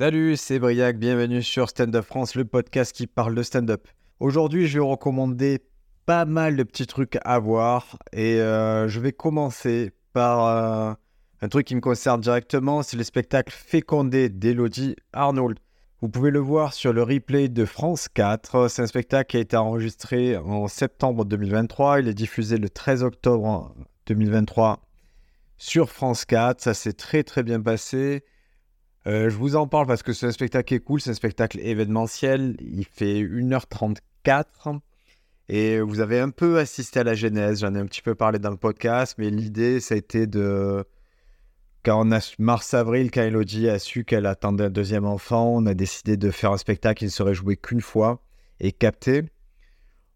Salut, c'est Briac, bienvenue sur Stand Up France, le podcast qui parle de stand-up. Aujourd'hui, je vais vous recommander pas mal de petits trucs à voir et euh, je vais commencer par euh, un truc qui me concerne directement, c'est le spectacle Fécondé d'Elodie Arnold. Vous pouvez le voir sur le replay de France 4. C'est un spectacle qui a été enregistré en septembre 2023. Il est diffusé le 13 octobre 2023 sur France 4. Ça s'est très très bien passé. Euh, je vous en parle parce que c'est un spectacle est cool, c'est un spectacle événementiel. Il fait 1h34 et vous avez un peu assisté à la genèse. J'en ai un petit peu parlé dans le podcast, mais l'idée, ça a été de. Quand on a mars-avril, quand Elodie a su qu'elle attendait un deuxième enfant, on a décidé de faire un spectacle qui ne serait joué qu'une fois et capté.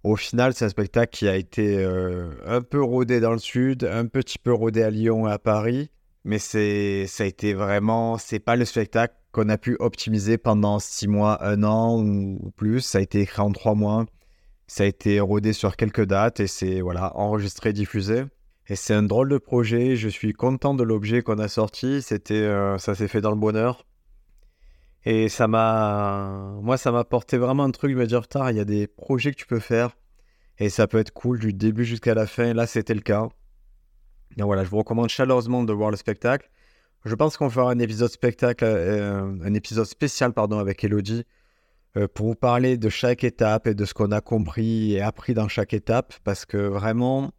Au final, c'est un spectacle qui a été euh, un peu rodé dans le sud, un petit peu rodé à Lyon et à Paris. Mais c'est, ça a été vraiment, c'est pas le spectacle qu'on a pu optimiser pendant six mois, un an ou plus. Ça a été écrit en trois mois. Ça a été rodé sur quelques dates et c'est voilà enregistré, diffusé. Et c'est un drôle de projet. Je suis content de l'objet qu'on a sorti. C'était, euh, ça s'est fait dans le bonheur. Et ça m'a, moi, ça m'a apporté vraiment un truc de me dire, tard, il y a des projets que tu peux faire et ça peut être cool du début jusqu'à la fin. Là, c'était le cas. Donc voilà, je vous recommande chaleureusement de voir le spectacle. Je pense qu'on fera un épisode spectacle, euh, un épisode spécial pardon avec Elodie euh, pour vous parler de chaque étape et de ce qu'on a compris et appris dans chaque étape parce que vraiment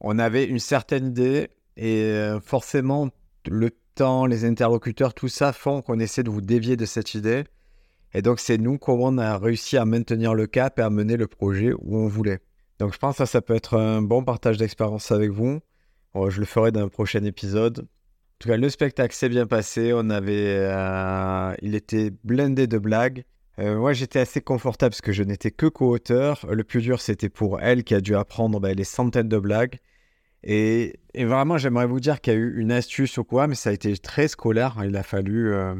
on avait une certaine idée et euh, forcément le temps, les interlocuteurs, tout ça font qu'on essaie de vous dévier de cette idée. Et donc c'est nous comment on a réussi à maintenir le cap et à mener le projet où on voulait. Donc je pense que ça, ça peut être un bon partage d'expérience avec vous je le ferai dans un prochain épisode. En tout cas, le spectacle s'est bien passé. On avait, euh, il était blindé de blagues. Euh, moi, j'étais assez confortable parce que je n'étais que co-auteur. Le plus dur, c'était pour elle qui a dû apprendre ben, les centaines de blagues. Et, vraiment, j'aimerais vous dire qu'il y a eu une astuce ou quoi, mais ça a été très scolaire. Il a fallu, euh,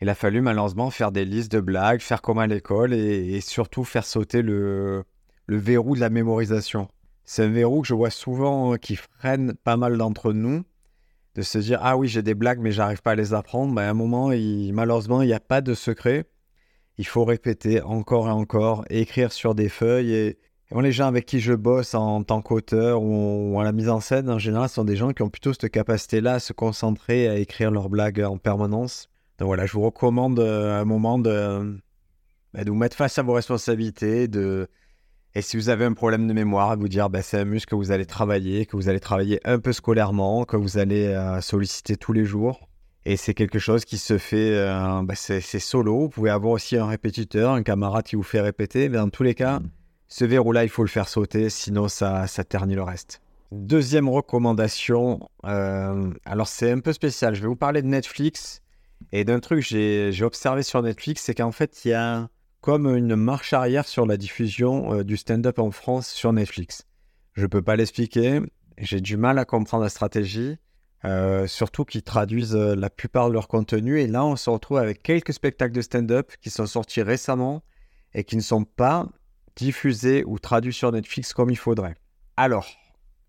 il a fallu malheureusement faire des listes de blagues, faire comme à l'école et, et, surtout faire sauter le, le verrou de la mémorisation. C'est un verrou que je vois souvent euh, qui freine pas mal d'entre nous, de se dire Ah oui, j'ai des blagues, mais j'arrive pas à les apprendre. Ben, à un moment, malheureusement, il n'y a pas de secret. Il faut répéter encore et encore, écrire sur des feuilles. Et, les gens avec qui je bosse en tant qu'auteur ou, à la mise en scène, en général, sont des gens qui ont plutôt cette capacité-là à se concentrer, à écrire leurs blagues en permanence. Donc voilà, je vous recommande euh, un moment de, ben, de vous mettre face à vos responsabilités, de, et si vous avez un problème de mémoire, vous dire bah, c'est un muscle que vous allez travailler, que vous allez travailler un peu scolairement, que vous allez euh, solliciter tous les jours. Et c'est quelque chose qui se fait, euh, bah, c'est solo. Vous pouvez avoir aussi un répétiteur, un camarade qui vous fait répéter. Mais dans tous les cas, ce verrou-là, il faut le faire sauter, sinon ça, ça ternit le reste. Deuxième recommandation, euh, alors c'est un peu spécial. Je vais vous parler de Netflix et d'un truc que j'ai observé sur Netflix, c'est qu'en fait, il y a comme une marche arrière sur la diffusion euh, du stand-up en France sur Netflix. Je ne peux pas l'expliquer, j'ai du mal à comprendre la stratégie, euh, surtout qu'ils traduisent euh, la plupart de leur contenu. Et là, on se retrouve avec quelques spectacles de stand-up qui sont sortis récemment et qui ne sont pas diffusés ou traduits sur Netflix comme il faudrait. Alors,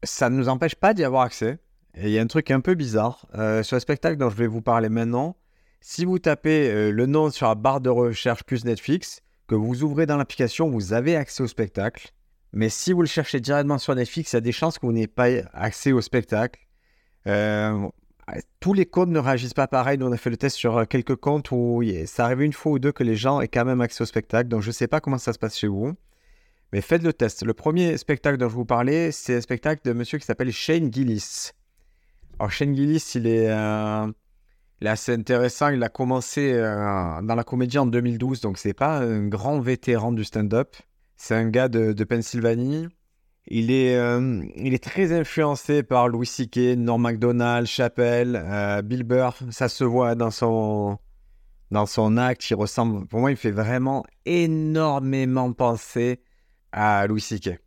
ça ne nous empêche pas d'y avoir accès. Et il y a un truc un peu bizarre. sur le spectacle dont je vais vous parler maintenant, si vous tapez euh, le nom sur la barre de recherche plus Netflix, que vous ouvrez dans l'application, vous avez accès au spectacle. Mais si vous le cherchez directement sur Netflix, il y a des chances que vous n'ayez pas accès au spectacle. Euh, tous les comptes ne réagissent pas pareil. Nous, on a fait le test sur euh, quelques comptes où ça arrive une fois ou deux que les gens aient quand même accès au spectacle. Donc, je ne sais pas comment ça se passe chez vous. Mais faites le test. Le premier spectacle dont je vous parlais, c'est un spectacle de monsieur qui s'appelle Shane Gillis. Alors, Shane Gillis, il est il est assez intéressant. Il a commencé euh, dans la comédie en 2012, donc c'est pas un grand vétéran du stand-up. C'est un gars de, Pennsylvanie. Il est, euh, il est très influencé par Louis C.K., Norm MacDonald, Chappelle, euh, Bill Burr. Ça se voit dans son, dans son acte. Il ressemble, pour moi, il fait vraiment énormément penser à Louis C.K.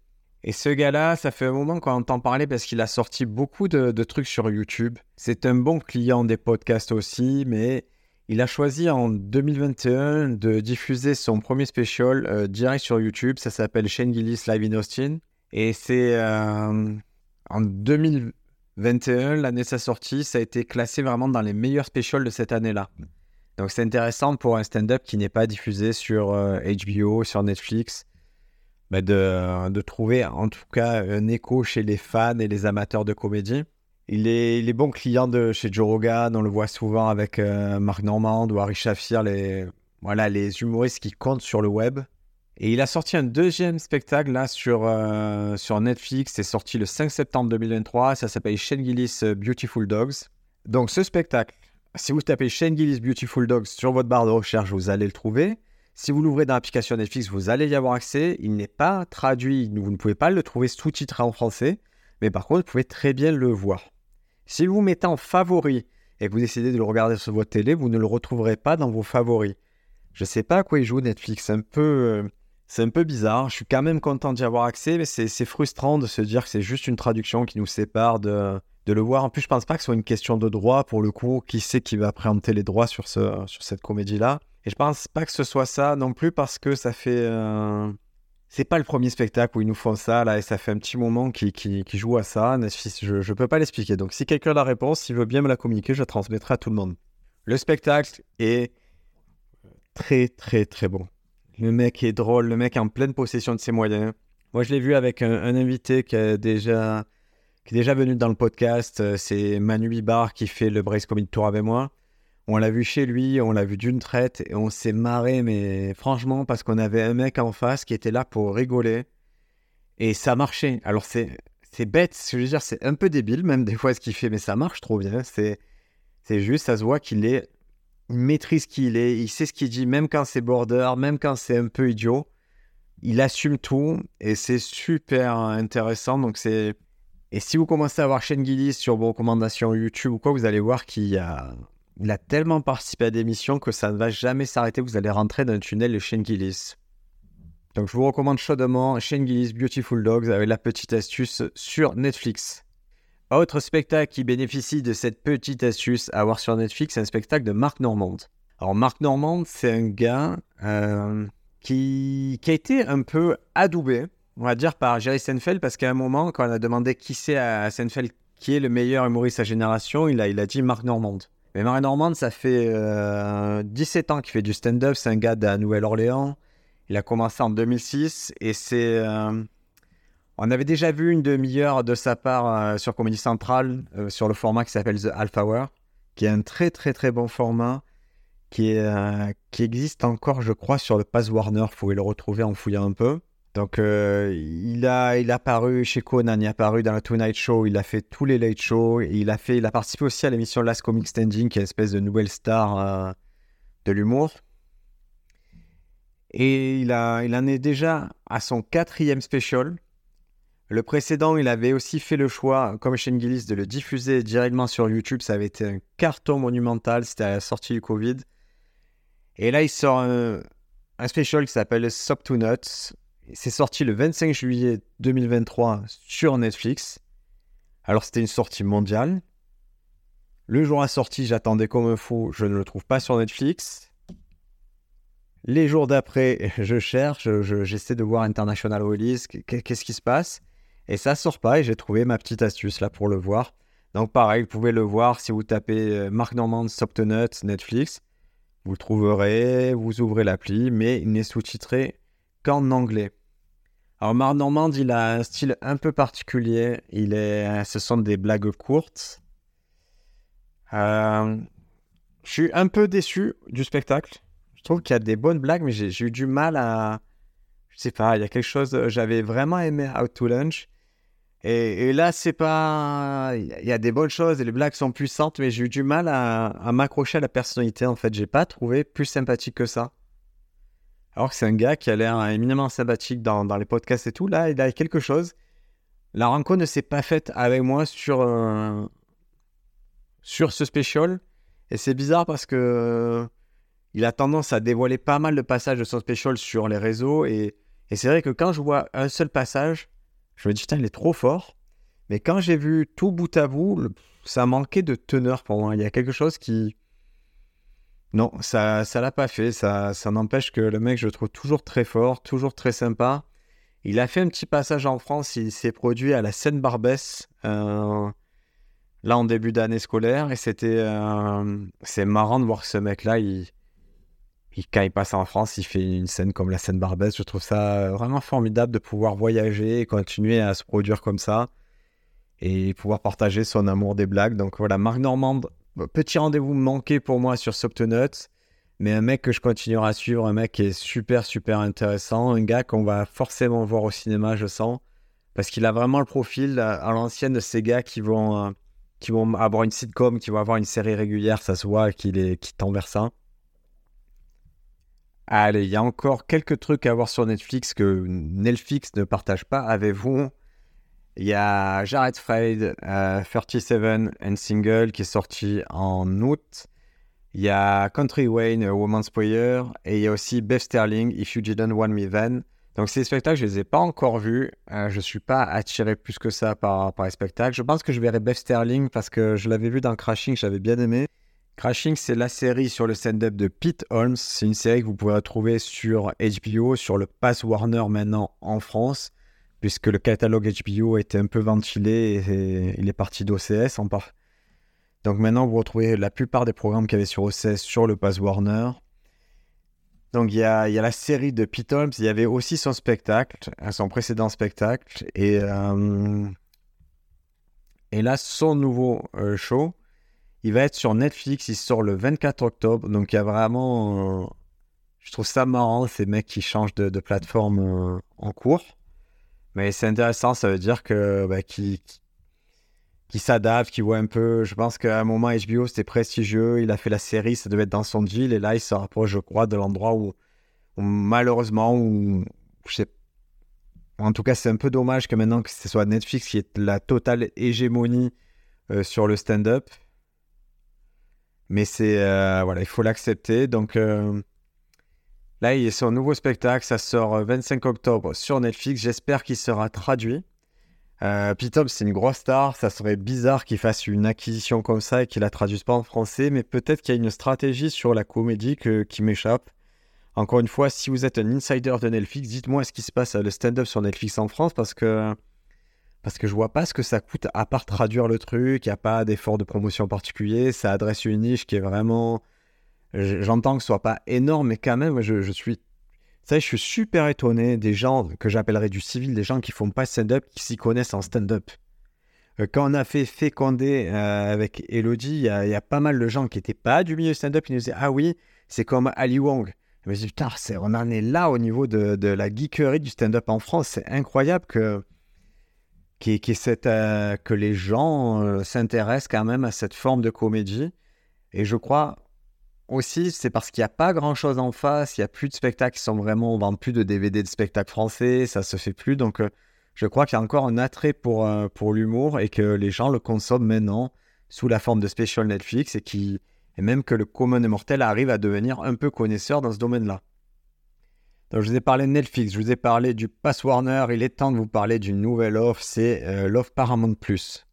Et ce gars-là, ça fait un moment qu'on entend parler parce qu'il a sorti beaucoup de, trucs sur YouTube. C'est un bon client des podcasts aussi, mais il a choisi en 2021 de diffuser son premier special euh, direct sur YouTube. Ça s'appelle Shane Gillis Live in Austin. Et c'est euh, en 2021, l'année de sa sortie, ça a été classé vraiment dans les meilleurs specials de cette année-là. Donc c'est intéressant pour un stand-up qui n'est pas diffusé sur HBO, sur Netflix, bah, de, de, trouver en tout cas un écho chez les fans et les amateurs de comédie. Il est, il est bon client de chez Joe Rogan, on le voit souvent avec Marc Normand ou Harry Shafir, les, voilà, les humoristes qui comptent sur le web. Et il a sorti un deuxième spectacle là sur, sur Netflix, c'est sorti le 5 septembre 2023, ça s'appelle Shane Gillis Beautiful Dogs. Donc ce spectacle, si vous tapez Shane Gillis Beautiful Dogs sur votre barre de recherche, vous allez le trouver. Si vous l'ouvrez dans l'application Netflix, vous allez y avoir accès. Il n'est pas traduit, vous ne pouvez pas le trouver sous-titré en français, mais par contre, vous pouvez très bien le voir. Si vous mettez en favori et que vous décidez de le regarder sur votre télé, vous ne le retrouverez pas dans vos favoris. Je ne sais pas à quoi il joue Netflix, c'est un peu, euh, c'est un peu bizarre. Je suis quand même content d'y avoir accès, mais c'est frustrant de se dire que c'est juste une traduction qui nous sépare de, le voir. En plus, je pense pas que ce soit une question de droit pour le coup. Qui sait qui va préempter les droits sur cette comédie-là? Et je pense pas que ce soit ça non plus parce que ça fait. Euh... C'est pas le premier spectacle où ils nous font ça là et ça fait un petit moment qu'ils qui, jouent à ça. Je, je peux pas l'expliquer. Donc si quelqu'un a la réponse, s'il veut bien me la communiquer, je la transmettrai à tout le monde. Le spectacle est très très très bon. Le mec est drôle, le mec est en pleine possession de ses moyens. Moi, je l'ai vu avec un, invité qui a déjà qui est déjà venu dans le podcast. Euh, c'est Manu Bibar qui fait le Brace Comedy Tour avec moi. On l'a vu chez lui, on l'a vu d'une traite et on s'est marré, mais franchement, parce qu'on avait un mec en face qui était là pour rigoler et ça marchait. Alors c'est bête, je veux dire, c'est un peu débile même des fois ce qu'il fait, mais ça marche trop bien. C'est c'est juste, ça se voit qu'il est, il maîtrise qui il est, il sait ce qu'il dit, même quand c'est border, même quand c'est un peu idiot, il assume tout et c'est super intéressant. Donc c'est et si vous commencez à voir Shane Gillis sur vos recommandations YouTube ou quoi, vous allez voir qu'il a, il a tellement participé à des missions que ça ne va jamais s'arrêter. Vous allez rentrer dans un tunnel de Shane Gillis. Donc je vous recommande chaudement Shane Gillis Beautiful Dogs avec la petite astuce sur Netflix. Autre spectacle qui bénéficie de cette petite astuce à voir sur Netflix, c'est un spectacle de Marc Normand. Alors Marc Normand, c'est un gars euh, qui, a été un peu adoubé on va dire par Jerry Seinfeld, parce qu'à un moment, quand on a demandé qui c'est à Seinfeld qui est le meilleur humoriste de sa génération, il a, il a dit Marc Normand. Mais Marc Normand, ça fait 17 euh, ans qu'il fait du stand-up, c'est un gars de la Nouvelle-Orléans. Il a commencé en 2006 et c'est... Euh, on avait déjà vu une demi-heure de sa part euh, sur Comedy Central, sur le format qui s'appelle The Half Hour, qui est un très très très bon format, qui, qui existe encore, je crois, sur le Pass Warner. Vous pouvez le retrouver en fouillant un peu. Donc, euh, il, a, il a apparu chez Conan, il a apparu dans la Tonight Show, il a fait tous les late shows, il a, fait, il a participé aussi à l'émission Last Comic Standing, qui est une espèce de nouvelle star euh, de l'humour. Et il, a, il en est déjà à son quatrième special. Le précédent, il avait aussi fait le choix, comme Shane Gillis, de le diffuser directement sur YouTube. Ça avait été un carton monumental, c'était à la sortie du Covid. Et là, il sort un, un special qui s'appelle Sop to Nuts c'est sorti le 25 juillet 2023 sur Netflix. Alors c'était une sortie mondiale. Le jour à sortie, j'attendais comme un fou, je ne le trouve pas sur Netflix. Les jours d'après, je cherche, j'essaie de voir International Release, qu'est-ce qui se passe? Et ça sort pas et j'ai trouvé ma petite astuce là pour le voir. Donc pareil, vous pouvez le voir si vous tapez euh, Mark Normand Nuts Netflix. Vous trouverez, vous ouvrez l'appli, mais il n'est sous-titré qu'en anglais. Alors Marc Normand, il a un style un peu particulier. Il est, ce sont des blagues courtes. Euh, je suis un peu déçu du spectacle. Je trouve qu'il y a des bonnes blagues, mais j'ai eu du mal à. Je sais pas, il y a quelque chose. J'avais vraiment aimé Out to Lunch. Et, là, c'est pas. Il y a des bonnes choses et les blagues sont puissantes, mais j'ai eu du mal à, à m'accrocher à la personnalité. En fait, j'ai pas trouvé plus sympathique que ça. Alors que c'est un gars qui a l'air éminemment sympathique dans, les podcasts et tout. Là, il a quelque chose. La rencontre ne s'est pas faite avec moi sur, euh, sur ce special. Et c'est bizarre parce que euh, il a tendance à dévoiler pas mal de passages de son special sur les réseaux. Et, c'est vrai que quand je vois un seul passage, je me dis, putain, il est trop fort. Mais quand j'ai vu tout bout à bout, ça manquait de teneur pour moi. Il y a quelque chose qui, non, ça ça l'a pas fait. Ça, ça n'empêche que le mec, je le trouve toujours très fort, toujours très sympa. Il a fait un petit passage en France. Il s'est produit à la Seine-Barbès euh, là en début d'année scolaire. Et c'était. euh, c'est marrant de voir ce mec-là, il, quand il passe en France, il fait une scène comme la scène Barbès. Je trouve ça vraiment formidable de pouvoir voyager et continuer à se produire comme ça. Et pouvoir partager son amour des blagues. Donc voilà, Marc Normande, petit rendez-vous manqué pour moi sur Soctonuts. Mais un mec que je continuerai à suivre, un mec qui est super, super intéressant. Un gars qu'on va forcément voir au cinéma, je sens. Parce qu'il a vraiment le profil à, à l'ancienne de ces gars qui vont, euh, qui vont avoir une sitcom, qui vont avoir une série régulière, ça se voit qu'il est, qu'il tend vers ça. Allez, il y a encore quelques trucs à voir sur Netflix que Netflix ne partage pas avec vous. Il y a Jared Fried, euh, 37 and Single, qui est sorti en août. Il y a Country Wayne, A Woman's Prayer. Et il y a aussi Beth Sterling, If You Didn't Want Me Then. Donc ces spectacles, je ne les ai pas encore vus. Euh, je ne suis pas attiré plus que ça par, par les spectacles. Je pense que je verrai Beth Sterling parce que je l'avais vu dans Crashing, j'avais bien aimé. Crashing, c'est la série sur le stand-up de Pete Holmes. C'est une série que vous pouvez retrouver sur HBO, sur le Pass Warner maintenant en France, puisque le catalogue HBO était un peu ventilé et il est parti d'OCS. Donc maintenant, vous retrouvez la plupart des programmes qu'il y avait sur OCS sur le Pass Warner. Donc il y a, il y a la série de Pete Holmes, il y avait aussi son spectacle, son précédent spectacle, et, euh, et là, son nouveau euh, show, il va être sur Netflix, il sort le 24 octobre, donc il y a vraiment... euh, je trouve ça marrant, ces mecs qui changent de, plateforme en cours. Mais c'est intéressant, ça veut dire que bah, qu'ils qu'ils s'adaptent, qu'ils voient un peu... Je pense qu'à un moment, HBO, c'était prestigieux, il a fait la série, ça devait être dans son deal, et là, il se rapproche, je crois, de l'endroit où, malheureusement, où, je sais en tout cas, c'est un peu dommage que maintenant que ce soit Netflix qui ait la totale hégémonie euh, sur le stand-up. Mais c'est euh, voilà, il faut l'accepter. Donc euh, là, il a son nouveau spectacle, ça sort euh, 25 octobre sur Netflix. J'espère qu'il sera traduit. Euh, c'est une grosse star. Ça serait bizarre qu'il fasse une acquisition comme ça et qu'il la traduise pas en français. Mais peut-être qu'il y a une stratégie sur la comédie que- qui m'échappe. Encore une fois, si vous êtes un insider de Netflix, dites-moi ce qui se passe à le stand-up sur Netflix en France parce que parce que je vois pas ce que ça coûte à part traduire le truc. Il n'y a pas d'effort de promotion particulier. Ça adresse une niche qui est vraiment. J'entends que ce soit pas énorme, mais quand même, je, je suis. Ça, je suis super étonné des gens que j'appellerais du civil, des gens qui font pas stand-up, qui s'y connaissent en stand-up. Euh, Quand on a fait Fécondé euh, avec Elodie, il y, y a pas mal de gens qui n'étaient pas du milieu stand-up, ils nous disaient Ah oui, c'est comme Ali Wong. Je me dis Putain, on en est là au niveau de, de la geekerie du stand-up en France. C'est incroyable que, y ait cette, euh, que les gens s'intéressent quand même à cette forme de comédie. Et je crois aussi, c'est parce qu'il n'y a pas grand-chose en face, il n'y a plus de spectacles qui sont vraiment, on vend plus de DVD de spectacles français, ça se fait plus. Donc, euh, je crois qu'il y a encore un attrait pour, euh, pour l'humour et que les gens le consomment maintenant sous la forme de special Netflix et, qui, et même que le commun des mortels arrive à devenir un peu connaisseur dans ce domaine-là. Donc, je vous ai parlé de Netflix, je vous ai parlé du Pass Warner, il est temps de vous parler d'une nouvelle offre, c'est euh, l'offre Paramount Plus.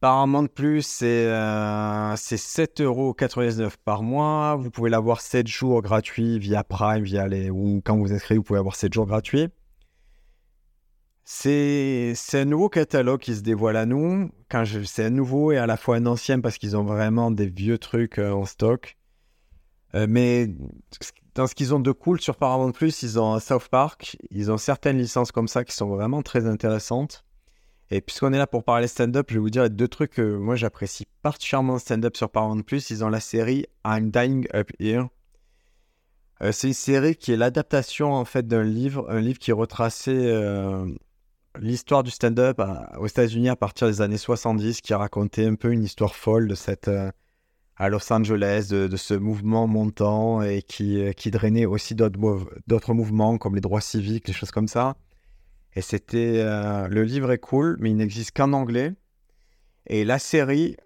Paramount Plus, c'est euh, c'est 7,99€ par mois. Vous pouvez l'avoir 7 jours gratuits via Prime, via les, ou quand vous inscrivez, vous pouvez avoir 7 jours gratuits. C'est un nouveau catalogue qui se dévoile à nous. C'est un nouveau et à la fois un ancien parce qu'ils ont vraiment des vieux trucs euh, en stock. Euh, mais dans ce qu'ils ont de cool sur Paramount Plus, ils ont South Park, ils ont certaines licences comme ça qui sont vraiment très intéressantes. Et puisqu'on est là pour parler stand-up, je vais vous dire deux trucs que moi j'apprécie particulièrement stand-up sur Paramount Plus. Ils ont la série I'm Dying Up Here. Euh, c'est une série qui est l'adaptation en fait d'un livre, un livre qui retraçait euh, l'histoire du stand-up aux États-Unis à partir des années 70, qui racontait un peu une histoire folle de cette euh, à Los Angeles, de, ce mouvement montant et qui, qui drainait aussi d'autres mouvements comme les droits civiques, des choses comme ça. Et c'était. euh, le livre est cool, mais il n'existe qu'en anglais. Et la série,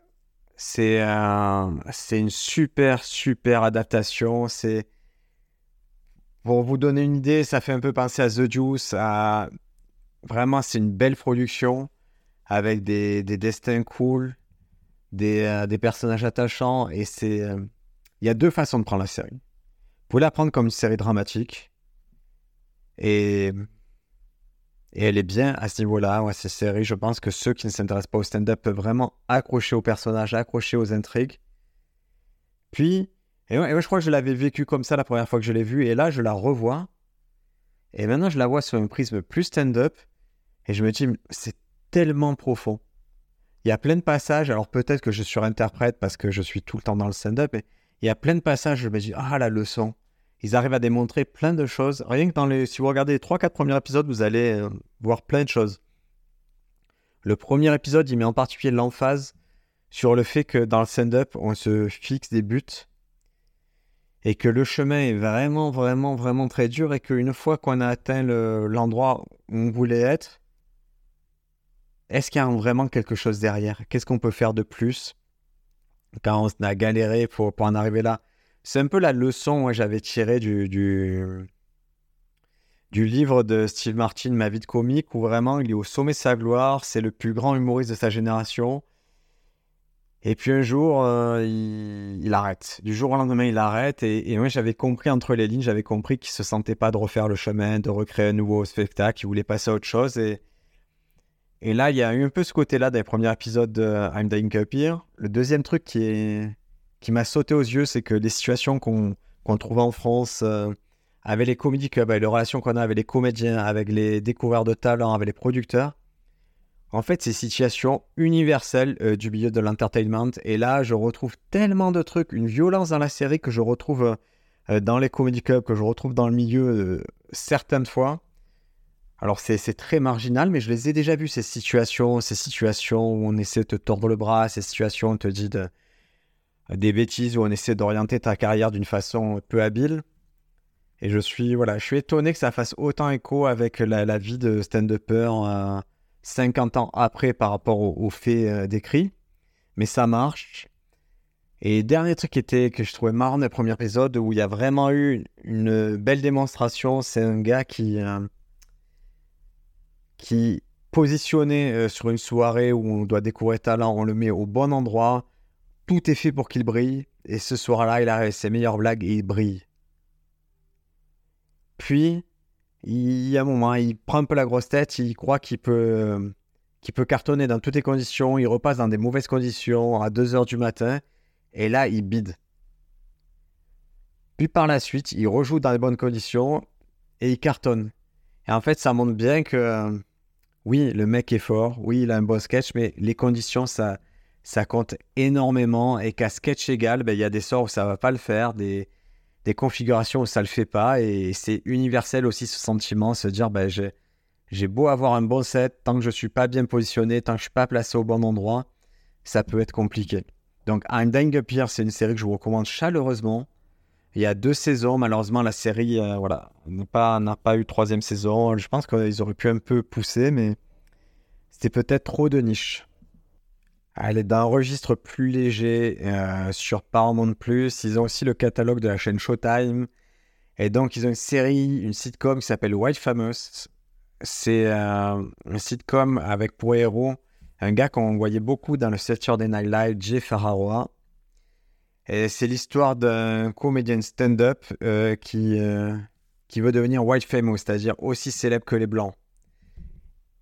c'est euh, une super, super adaptation. C'est. Pour vous donner une idée, ça fait un peu penser à The Juice. à- Vraiment, c'est une belle production avec des, des destins cool, des, euh, des personnages attachants. Et c'est. euh, Il y a deux façons de prendre la série. Vous pouvez la prendre comme une série dramatique. Et Et elle est bien à ce niveau-là, ouais, cette série. Je pense que ceux qui ne s'intéressent pas au stand-up peuvent vraiment accrocher aux personnages, accrocher aux intrigues. Puis, et ouais, je crois que je l'avais vécu comme ça la première fois que je l'ai vue. Et là, je la revois. Et maintenant, je la vois sur un prisme plus stand-up. Et je me dis, c'est tellement profond. Il y a plein de passages. Alors peut-être que je surinterprète parce que je suis tout le temps dans le stand-up. Mais il y a plein de passages. Je me dis, ah, la leçon. Ils arrivent à démontrer plein de choses. Rien que dans les. Si vous regardez les 3-4 premiers épisodes, vous allez euh, voir plein de choses. Le premier épisode, il met en particulier l'emphase sur le fait que dans le stand-up, on se fixe des buts et que le chemin est vraiment, vraiment, vraiment très dur et qu'une fois qu'on a atteint l'endroit où on voulait être, est-ce qu'il y a vraiment quelque chose derrière? Qu'est-ce qu'on peut faire de plus? Quand on a galéré pour, pour en arriver là C'est un peu la leçon que j'avais tirée du, du, du, livre de Steve Martin, Ma vie de comique, où vraiment il est au sommet de sa gloire, c'est le plus grand humoriste de sa génération. Et puis un jour, euh, il, arrête. Du jour au lendemain, il arrête. Et, moi, j'avais compris entre les lignes, j'avais compris qu'il se sentait pas de refaire le chemin, de recréer un nouveau spectacle. Il voulait passer à autre chose. Et, là, il y a eu un peu ce côté-là des premiers épisodes de I'm Dying Up Here. Le deuxième truc qui, est, qui m'a sauté aux yeux, c'est que les situations qu'on trouve en France, euh, avec les comédies clubs, avec les relations qu'on a avec les comédiens, avec les découvertes de talents, avec les producteurs, en fait, c'est situation universelle euh, du milieu de l'entertainment. Et là, je retrouve tellement de trucs, une violence dans la série que je retrouve euh, dans les comedy clubs, que je retrouve dans le milieu euh, certaines fois. Alors, c'est très marginal, mais je les ai déjà vus, ces situations, ces situations où on essaie de te tordre le bras, ces situations où on te dit des bêtises, où on essaie d'orienter ta carrière d'une façon peu habile. Et je suis, voilà, je suis étonné que ça fasse autant écho avec la, vie de stand-upper 50 ans après par rapport aux, faits euh, décrits. Mais ça marche. Et dernier truc qui était, que je trouvais marrant dans le premier épisode, où il y a vraiment eu une belle démonstration, c'est un gars qui, euh, qui positionné euh, sur une soirée où on doit découvrir talent, on le met au bon endroit, tout est fait pour qu'il brille, et ce soir-là, il a ses meilleures blagues et il brille. Puis, il y a un moment, il prend un peu la grosse tête, il croit qu'il peut, qu'il peut cartonner dans toutes les conditions, il repasse dans des mauvaises conditions à 2h du matin, et là, il bide. Puis par la suite, il rejoue dans les bonnes conditions et il cartonne. Et en fait, ça montre bien que oui, le mec est fort, oui, il a un bon sketch, mais les conditions, ça, ça compte énormément et qu'à sketch égal, ben, il y a des sorts où ça va pas le faire, des, configurations où ça le fait pas. Et c'est universel aussi ce sentiment, se dire ben, j'ai beau avoir un bon set, tant que je suis pas bien positionné, tant que je suis pas placé au bon endroit, ça peut être compliqué. Donc I'm Dying Up Here, c'est une série que je vous recommande chaleureusement. Il y a deux saisons, malheureusement la série euh, n'a pas, pas eu troisième saison. Je pense qu'ils auraient pu un peu pousser, mais c'était peut-être trop de niche. Elle est d'un registre plus léger euh, sur Paramount+. Ils ont aussi le catalogue de la chaîne Showtime. Et donc, ils ont une série, une sitcom qui s'appelle White Famous. C'est euh, un sitcom avec pour héros un gars qu'on voyait beaucoup dans le Saturday Night Live, Jay Ferrara. Et c'est l'histoire d'un comédien stand-up euh, qui, qui veut devenir White Famous, c'est-à-dire aussi célèbre que les Blancs.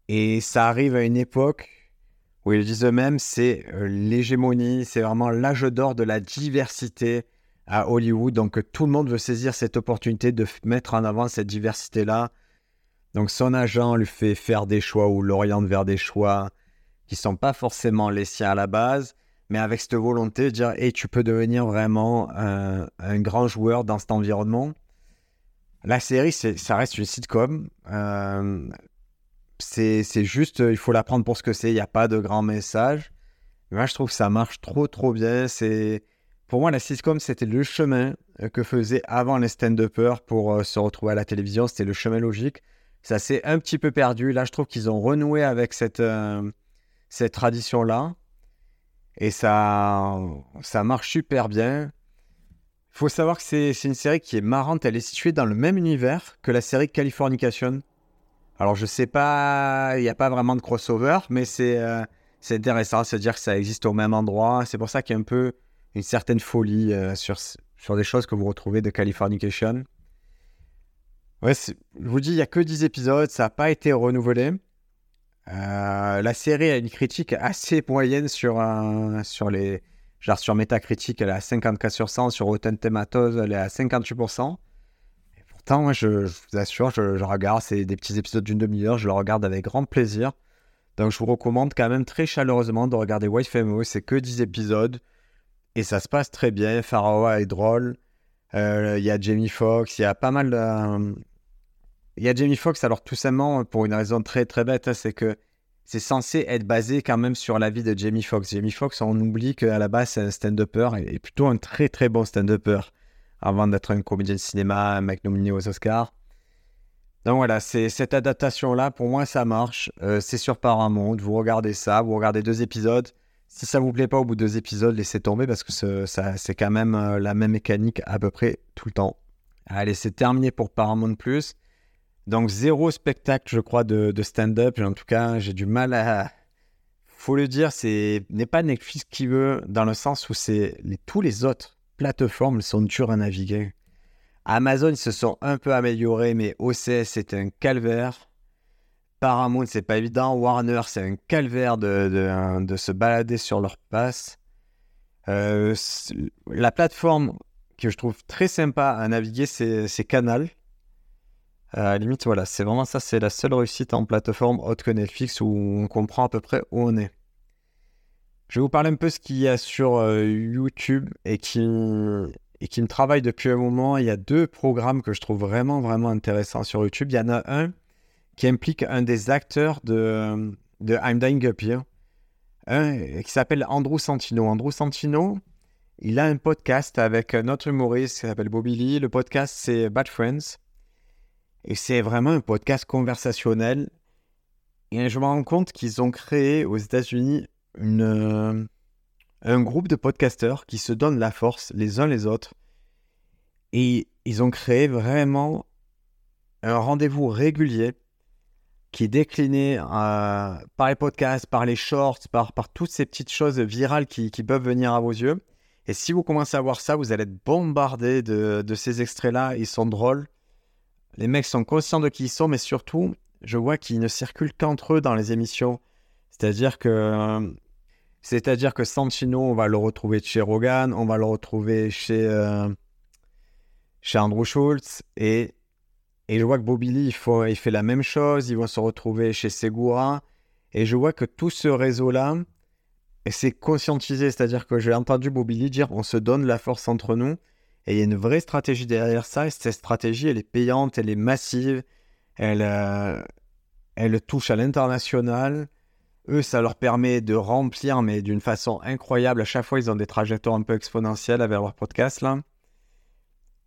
Et ça arrive à une époque où ils disent eux-mêmes, c'est euh, l'hégémonie, c'est vraiment l'âge d'or de la diversité à Hollywood. Donc tout le monde veut saisir cette opportunité de mettre en avant cette diversité-là. Donc son agent lui fait faire des choix ou l'oriente vers des choix qui sont pas forcément les siens à la base, mais avec cette volonté de dire, hey, tu peux devenir vraiment un, grand joueur dans cet environnement. La série, ça reste une sitcom. Euh, c'est juste, il faut l'apprendre pour ce que c'est. Il n'y a pas de grand message. Moi, je trouve que ça marche trop, trop bien. C'est Pour moi, la sitcom, c'était le chemin euh, que faisaient avant les stand-uppers pour euh, se retrouver à la télévision. C'était le chemin logique. Ça s'est un petit peu perdu. Là, je trouve qu'ils ont renoué avec cette, euh, cette tradition-là. Et ça, ça marche super bien. Il faut savoir que c'est une série qui est marrante. Elle est située dans le même univers que la série Californication. Alors je sais pas, il n'y a pas vraiment de crossover, mais euh, c'est intéressant de se dire que ça existe au même endroit. C'est pour ça qu'il y a un peu une certaine folie euh, sur, sur des choses que vous retrouvez de Californication. Ouais, je vous dis, il n'y a que 10 épisodes, ça n'a pas été renouvelé. Euh, la série a une critique assez moyenne sur, sur les. Genre sur Metacritic, elle est à 50K sur 100, sur Rotten Tomatoes, elle est à 58%. Pourtant, je, vous assure, je, je regarde, c'est des petits épisodes d'une demi-heure, je le regarde avec grand plaisir. Donc, je vous recommande quand même très chaleureusement de regarder White Famous, c'est que 10 épisodes. Et ça se passe très bien, Pharaoh est drôle. Euh, il y a Jamie Foxx, il y a pas mal de il y a Jamie Foxx, alors tout simplement, pour une raison très très bête, hein, c'est que c'est censé être basé quand même sur la vie de Jamie Foxx. Jamie Foxx, on oublie qu'à la base, c'est un stand-upper et, plutôt un très très bon stand-upper avant d'être un comédien de cinéma, un mec nominé aux Oscars. Donc voilà, c'est cette adaptation-là, pour moi, ça marche. Euh, c'est sur Paramount, vous regardez ça, vous regardez deux épisodes. Si ça vous plaît pas au bout de deux épisodes, laissez tomber parce que c'est quand même euh, la même mécanique à peu près tout le temps. Allez, c'est terminé pour Paramount Plus. Donc zéro spectacle, je crois, de, stand-up. En tout cas, j'ai du mal à... Faut le dire, c'est n'est pas Netflix qui veut, dans le sens où c'est tous les autres plateformes sont dures à naviguer. Amazon, se sont un peu améliorés, mais OCS, c'est un calvaire. Paramount, c'est pas évident. Warner, c'est un calvaire de, de, se balader sur leur passe. Euh, la plateforme que je trouve très sympa à naviguer, c'est Canal. À la limite, voilà, c'est vraiment ça, c'est la seule réussite en plateforme haute que Netflix où on comprend à peu près où on est. Je vais vous parler un peu ce qu'il y a sur euh, YouTube et qui, et qui me travaille depuis un moment. Il y a deux programmes que je trouve vraiment, vraiment intéressants sur YouTube. Il y en a un qui implique un des acteurs de, de I'm Dying Up Here, qui s'appelle Andrew Santino. Andrew Santino, il a un podcast avec un autre humoriste qui s'appelle Bobby Lee. Le podcast, c'est Bad Friends. Et c'est vraiment un podcast conversationnel. Et je me rends compte qu'ils ont créé aux États-Unis une, un groupe de podcasteurs qui se donnent la force les uns les autres. Et ils ont créé vraiment un rendez-vous régulier qui est décliné euh, par les podcasts, par les shorts, par, par toutes ces petites choses virales qui, qui, peuvent venir à vos yeux. Et si vous commencez à voir ça, vous allez être bombardé de, de ces extraits-là. Ils sont drôles. Les mecs sont conscients de qui ils sont, mais surtout, je vois qu'ils ne circulent qu'entre eux dans les émissions. C'est-à-dire que, c'est-à-dire que Santino, on va le retrouver chez Rogan, on va le retrouver chez, euh, chez Andrew Schultz, et, et je vois que Bobby Lee, il, fait la même chose, ils vont se retrouver chez Segura, et je vois que tout ce réseau-là, c'est conscientisé, c'est-à-dire que j'ai entendu Bobby Lee dire on se donne la force entre nous, et il y a une vraie stratégie derrière ça. Et cette stratégie, elle est payante, elle est massive. Elle, euh, elle touche à l'international. Eux, ça leur permet de remplir, mais d'une façon incroyable. À chaque fois, ils ont des trajectoires un peu exponentielles avec leur podcast là.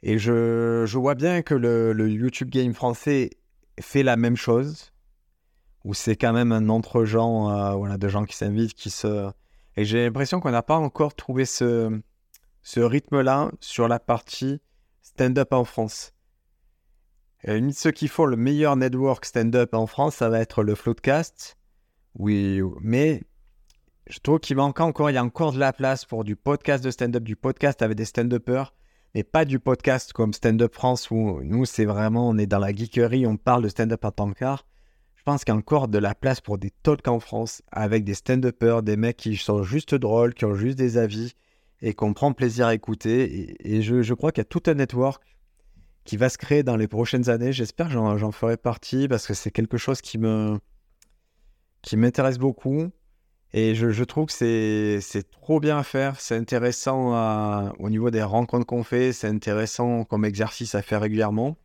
Et je, je vois bien que le, YouTube Game français fait la même chose, où c'est quand même un entre-gens euh, voilà, de gens qui s'invitent, qui se... Et j'ai l'impression qu'on n'a pas encore trouvé ce, ce rythme-là sur la partie stand-up en France. Et ceux qui font le meilleur network stand-up en France, ça va être le Floodcast. Oui, mais je trouve qu'il manque encore, il y a encore de la place pour du podcast de stand-up, du podcast avec des stand-uppers, mais pas du podcast comme Stand-up France où nous, c'est vraiment, on est dans la geekerie, on parle de stand-up tant qu'art. Je pense qu'il y a encore de la place pour des talks en France avec des stand-uppers, des mecs qui sont juste drôles, qui ont juste des avis, et qu'on prend plaisir à écouter. Et, je, crois qu'il y a tout un network qui va se créer dans les prochaines années. J'espère que j'en ferai partie parce que c'est quelque chose qui me qui m'intéresse beaucoup. Et je, trouve que c'est trop bien à faire. C'est intéressant au niveau des rencontres qu'on fait. C'est intéressant comme exercice à faire régulièrement.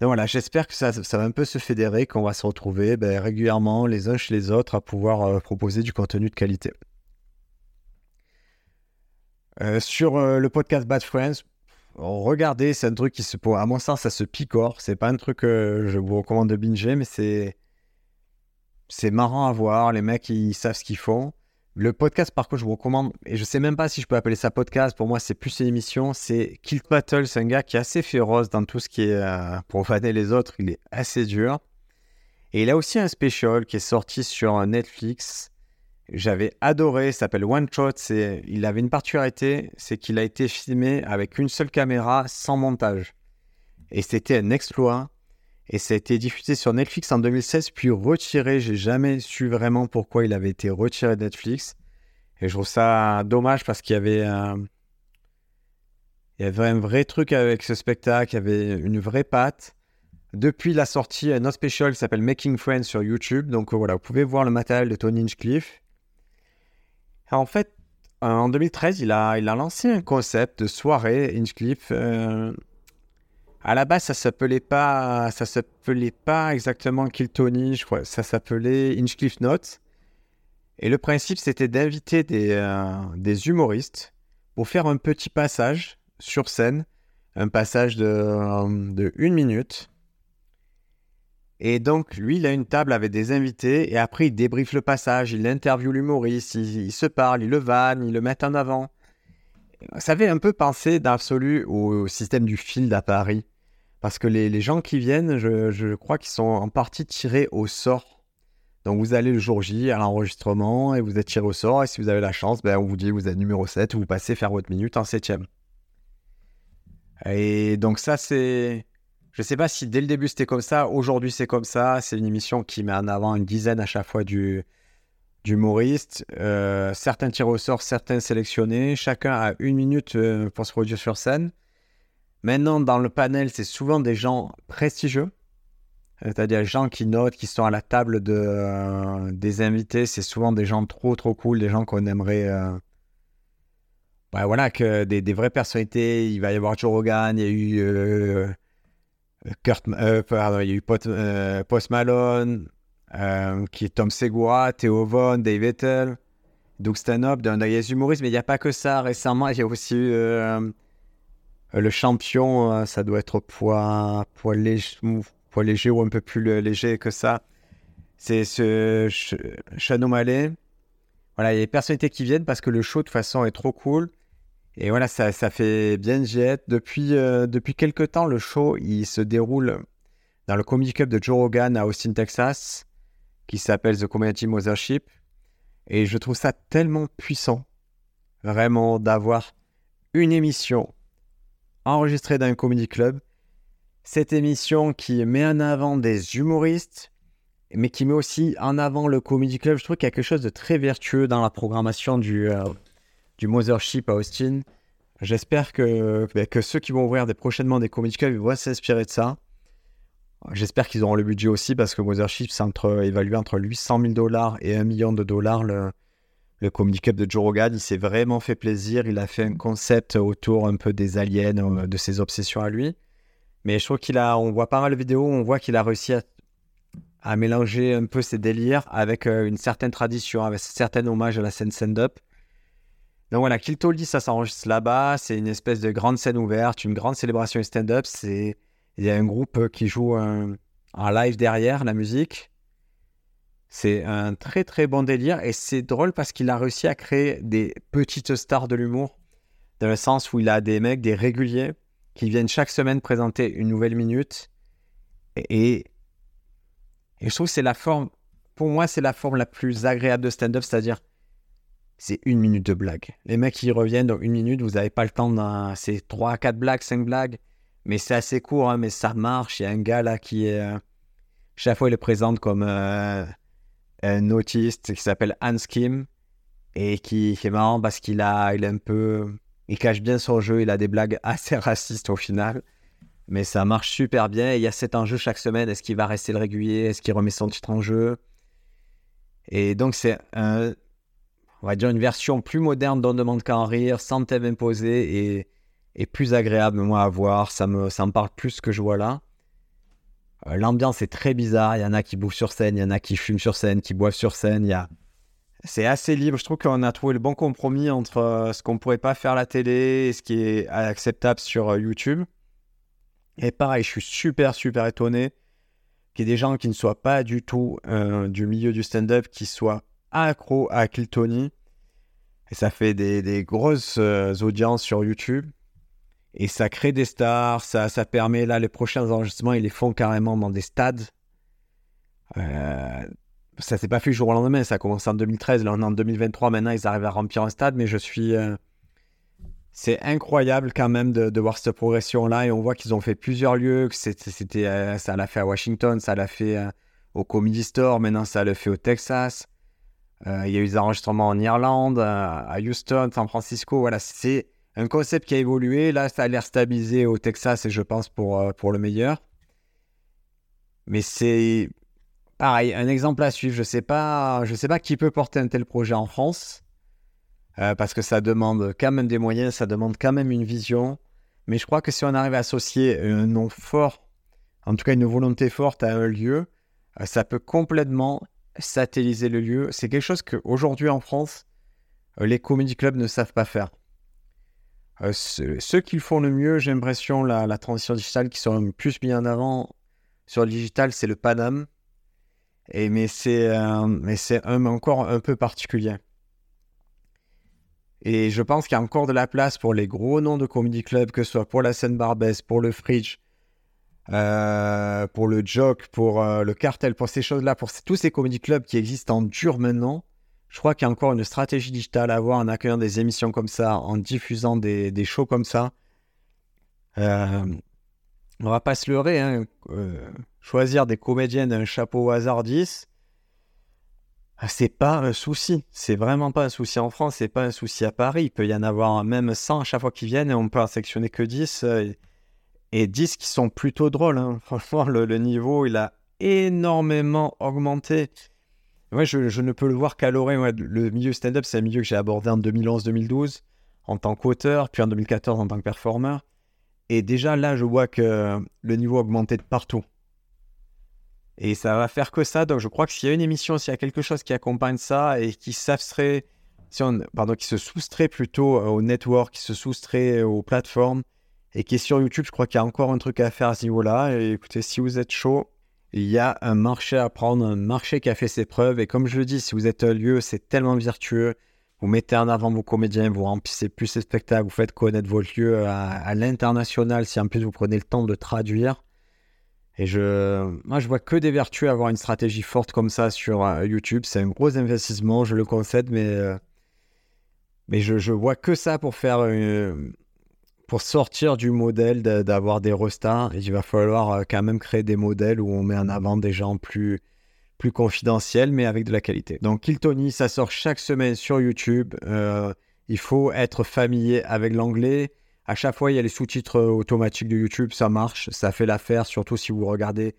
Donc voilà, j'espère que ça, ça, va un peu se fédérer, qu'on va se retrouver ben, régulièrement les uns chez les autres à pouvoir euh, proposer du contenu de qualité. Euh, sur euh, le podcast Bad Friends, regardez, c'est un truc qui se, à mon sens, ça se picore. C'est pas un truc que je vous recommande de binger, mais c'est c'est marrant à voir. Les mecs, ils savent ce qu'ils font. Le podcast, par contre, je vous recommande, et je sais même pas si je peux appeler ça podcast. Pour moi, c'est plus une émission. C'est Kill Battle. C'est un gars qui est assez féroce dans tout ce qui est euh, pour profaner les autres. Il est assez dur. Et il a aussi un special qui est sorti sur Netflix j'avais adoré, s'appelle One Shot. Il avait une particularité, c'est qu'il a été filmé avec une seule caméra sans montage. Et c'était un exploit. Et ça a été diffusé sur Netflix en 2016, puis retiré. J'ai jamais su vraiment pourquoi il avait été retiré de Netflix. Et je trouve ça dommage parce qu'il y avait un, il y avait un vrai truc avec ce spectacle, il y avait une vraie patte. Depuis la sortie, un autre special qui s'appelle Making Friends sur YouTube. Donc voilà, vous pouvez voir le matériel de Tony Hinchcliffe. En fait, en 2013, il a, il a lancé un concept de soirée Hinchcliffe. Euh, à la base, ça s'appelait pas, ça s'appelait pas exactement Kill Tony, je crois. Ça s'appelait Hinchcliffe Notes. Et le principe, c'était d'inviter des, euh, des humoristes pour faire un petit passage sur scène, un passage de, euh, de une minute. Et donc, lui, il a une table avec des invités et après, il débriefe le passage, il interviewe l'humoriste, il, se parle, il le vanne, il le met en avant. Ça fait un peu penser d'absolu au, système du field à Paris. Parce que les, gens qui viennent, je, crois qu'ils sont en partie tirés au sort. Donc vous allez le jour J à l'enregistrement et vous êtes tiré au sort. Et si vous avez la chance, ben, on vous dit vous êtes numéro 7 vous passez faire votre minute en septième. Et donc ça, c'est... Je ne sais pas si dès le début c'était comme ça, aujourd'hui c'est comme ça. C'est une émission qui met en avant une dizaine à chaque fois du d'humoristes. Euh, certains tirés au sort, certains sélectionnés. Chacun a une minute euh, pour se produire sur scène. Maintenant, dans le panel, c'est souvent des gens prestigieux. C'est-à-dire des gens qui notent, qui sont à la table euh, des invités. C'est souvent des gens trop, trop cool, des gens qu'on aimerait voilà, que des, vraies personnalités. Il va y avoir Joe Rogan, il y a eu euh, Kurt, euh, pardon, il y a eu euh, Post Malone, qui est Tom Segura, Theo Von, Dave Vettel, Doug Stanhope, d'un des humoristes, mais il n'y a pas que ça. Récemment, il y a aussi eu le champion, ça doit être poids, poids, léger, ou un peu plus léger que ça. C'est ce Ch Malé. Voilà, il y a des personnalités qui viennent parce que le show de toute façon est trop cool. Et voilà, ça, ça fait bien jet. Depuis, euh, depuis quelques temps, le show, il se déroule dans le Comedy Club de Joe Rogan à Austin, Texas, qui s'appelle The Community Mothership. Et je trouve ça tellement puissant, vraiment, d'avoir une émission enregistrée dans un comedy club. Cette émission qui met en avant des humoristes, mais qui met aussi en avant le comedy club. Je trouve qu'il y a quelque chose de très vertueux dans la programmation du, euh, Mothership à Austin. J'espère que, que ceux qui vont ouvrir prochainement des comedy clubs vont s'inspirer de ça. J'espère qu'ils auront le budget aussi parce que Mothership, c'est entre, évalué entre 800 000 dollars et 1 million de dollars. Le Comedy Club de Joe Rogan, il s'est vraiment fait plaisir. Il a fait un concept autour un peu des aliens, euh, de ses obsessions à lui. Mais je trouve qu'il a, on voit pas mal de vidéos, on voit qu'il a réussi à, mélanger un peu ses délires avec euh, une certaine tradition, avec un certain hommage à la scène stand-up. Donc voilà, Kill Tolly, ça s'enregistre là-bas. C'est une espèce de grande scène ouverte, une grande célébration stand-up. Il y a un groupe qui joue un, live derrière la musique. C'est un très très bon délire et c'est drôle parce qu'il a réussi à créer des petites stars de l'humour dans le sens où il a des mecs, des réguliers qui viennent chaque semaine présenter une nouvelle minute et, je trouve que c'est la forme, pour moi c'est la forme la plus agréable de stand-up, c'est-à-dire c'est une minute de blague. Les mecs qui reviennent dans une minute, vous n'avez pas le temps d'un. C'est 3, 4 blagues, 5 blagues. Mais c'est assez court, hein, mais ça marche. Il y a un gars là qui est. Euh, chaque fois, il est présente comme euh, un autiste qui s'appelle Hans Kim. Et qui, est marrant parce qu'il a, il est un peu. Il cache bien son jeu. Il a des blagues assez racistes au final. Mais ça marche super bien. il y a cet enjeu chaque semaine. Est-ce qu'il va rester le régulier? Est-ce qu'il remet son titre en jeu? Et donc, c'est un on va dire, une version plus moderne d'On demande qu'à en rire, sans thème imposé et, plus agréable, à voir. Ça me, ça me parle plus ce que je vois là. Euh, l'ambiance est très bizarre. Il y en a qui bouffent sur scène, il y en a qui fument sur scène, qui boivent sur scène. Il y a... C'est assez libre. Je trouve qu'on a trouvé le bon compromis entre euh, ce qu'on ne pourrait pas faire à la télé et ce qui est acceptable sur euh, YouTube. Et pareil, je suis super, super étonné qu'il y ait des gens qui ne soient pas du tout du milieu du stand-up, qui soient accro à Kill Tony. Et ça fait des, grosses audiences sur YouTube. Et ça crée des stars. Ça, ça permet, là, les prochains enregistrements, ils les font carrément dans des stades. Euh, ça s'est pas fait jour au lendemain. Ça a commencé en 2013. Là, on est en 2023. Maintenant, ils arrivent à remplir un stade. Mais je suis. Euh, c'est incroyable quand même de, voir cette progression-là. Et on voit qu'ils ont fait plusieurs lieux. Que c'était, euh, ça l'a fait à Washington, ça l'a fait euh, au Comedy Store, maintenant ça le fait au Texas. Il y a eu des enregistrements en Irlande, à Houston, San Francisco. Voilà, c'est un concept qui a évolué. Là, ça a l'air stabilisé au Texas et je pense pour, pour le meilleur. Mais c'est pareil, un exemple à suivre. Je ne sais, pas, sais pas qui peut porter un tel projet en France. Euh, parce que ça demande quand même des moyens, ça demande quand même une vision. Mais je crois que si on arrive à associer un nom fort, en tout cas une volonté forte à un lieu, euh, ça peut complètement satelliser le lieu. C'est quelque chose qu'aujourd'hui en France, euh, les comedy clubs ne savent pas faire. Ceux, qui le font le mieux, j'ai l'impression, la, transition digitale, qui sont plus mis en avant sur le digital, c'est le Paname. Et, mais c'est encore un peu particulier. Et je pense qu'il y a encore de la place pour les gros noms de comedy club, que ce soit pour la scène Barbès, pour le Fridge, euh, pour le Joke, pour euh, le Cartel, pour ces choses-là, pour tous ces comedy clubs qui existent en dur maintenant. Je crois qu'il y a encore une stratégie digitale à avoir en accueillant des émissions comme ça, en diffusant des, des shows comme ça. Euh, on va pas se leurrer, hein. Euh, choisir des comédiens d'un chapeau au hasard 10, ah, c'est pas un souci. C'est vraiment pas un souci en France, c'est pas un souci à Paris. Il peut y en avoir même 100 à chaque fois qu'ils viennent et on peut en sectionner que 10. Euh, et 10 qui sont plutôt drôles. Hein. Franchement, le, niveau, il a énormément augmenté. Moi, je, ne peux le voir qu'à l'oreille. le milieu stand-up, c'est un milieu que j'ai abordé en 2011-2012 en tant qu'auteur, puis en 2014 en tant que performeur. Et déjà là, je vois que le niveau a augmenté de partout. Et ça va faire que ça. Donc je crois que s'il y a une émission, s'il y a quelque chose qui accompagne ça et qui s'abstrait, pardon, qui se soustrait plutôt euh, au network, qui se soustrait aux plateformes et qui est sur YouTube, je crois qu'il y a encore un truc à faire à ce niveau-là. Et écoutez, si vous êtes chaud, il y a un marché à prendre, un marché qui a fait ses preuves. Et comme je le dis, si vous êtes un lieu, c'est tellement virtueux. Vous mettez en avant vos comédiens, vous remplissez plus les spectacles, vous faites connaître vos lieux à, l'international. Si en plus vous prenez le temps de traduire, et je, moi, je vois que des vertus à avoir une stratégie forte comme ça sur euh, YouTube. C'est un gros investissement, je le concède, mais, euh, je, je vois que ça pour faire pour sortir du modèle d'avoir des restars. Et il va falloir euh, quand même créer des modèles où on met en avant des gens plus, plus confidentiels, mais avec de la qualité. Donc, Kill Tony, ça sort chaque semaine sur YouTube. il faut être familier avec l'anglais. À chaque fois, il y a les sous-titres euh, automatiques de YouTube, ça marche, ça fait l'affaire, surtout si vous regardez.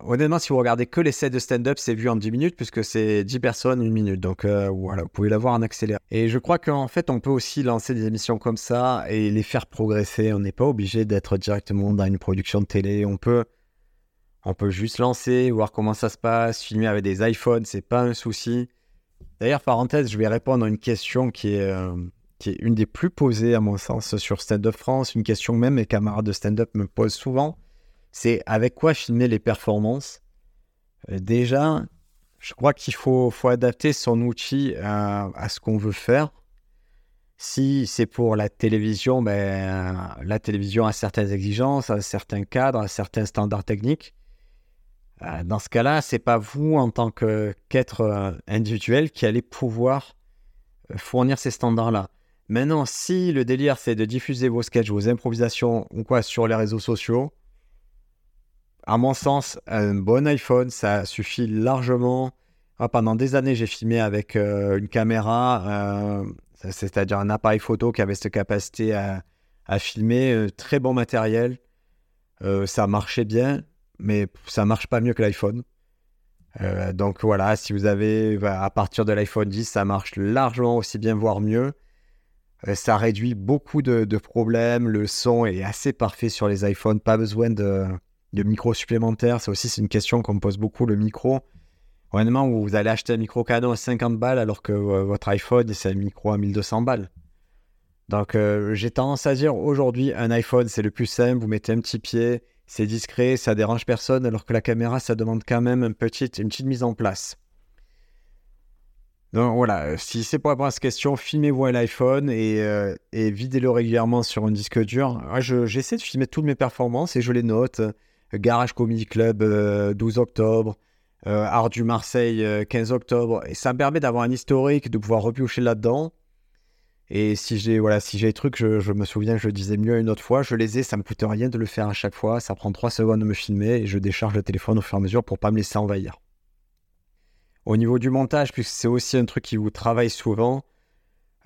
Honnêtement, si vous regardez que les sets de stand-up, c'est vu en 10 minutes, puisque c'est 10 personnes, une minute. Donc euh, voilà, vous pouvez l'avoir en accéléré. Et je crois qu'en fait, on peut aussi lancer des émissions comme ça et les faire progresser. On n'est pas obligé d'être directement dans une production de télé. On peut, on peut juste lancer, voir comment ça se passe, filmer avec des iPhones, c'est pas un souci. D'ailleurs, parenthèse, je vais répondre à une question qui est. Euh, qui est une des plus posées à mon sens sur Stand Up France, une question même mes camarades de stand-up me posent souvent, c'est avec quoi filmer les performances? Euh, Déjà, je crois qu'il faut, adapter son outil à, ce qu'on veut faire. Si c'est pour la télévision, ben, la télévision a certaines exigences, a certains cadres, certains standards techniques. Euh, dans ce cas-là, c'est pas vous en tant qu'être euh, individuel qui allez pouvoir fournir ces standards-là. Maintenant, si le délire c'est de diffuser vos sketchs, vos improvisations ou quoi sur les réseaux sociaux, à mon sens, un bon iPhone, ça suffit largement. Ah, pendant des années, j'ai filmé avec euh, une caméra, euh, c'est-à-dire un appareil photo qui avait cette capacité à, filmer, euh, très bon matériel. ça marchait bien, mais ça marche pas mieux que l'iPhone. donc voilà, si vous avez à partir de l'iPhone 10, ça marche largement aussi bien, voire mieux. Ça réduit beaucoup de, problèmes. Le son est assez parfait sur les iPhones. Pas besoin de, de micro supplémentaire. Ça aussi, c'est une question qu'on me pose beaucoup, le micro. Honnêtement, vous allez acheter un micro canon à 50 balles alors que votre iPhone, c'est un micro à 1200 balles. Donc, euh, j'ai tendance à dire aujourd'hui, un iPhone, c'est le plus simple. Vous mettez un petit pied, c'est discret, ça dérange personne, alors que la caméra, ça demande quand même une petite, une petite mise en place. Donc voilà, euh, si c'est pour répondre à cette question, filmez-vous à l'iPhone et, euh, et videz-le régulièrement sur un disque dur. J'essaie de filmer toutes mes performances et je les note. Garage Comedy Club, 12 euh, octobre. Art du Marseille, 15 octobre. Et ça me permet d'avoir un historique, de pouvoir repiocher là-dedans. Et si j'ai voilà, si j'ai des trucs, je, me souviens, je le disais mieux une autre fois, je les ai, ça me coûte rien de le faire à chaque fois. Ça prend 3 secondes de me filmer et je décharge le téléphone au fur et à mesure pour pas me laisser envahir. Au niveau du montage, puisque c'est aussi un truc qui vous travaille souvent,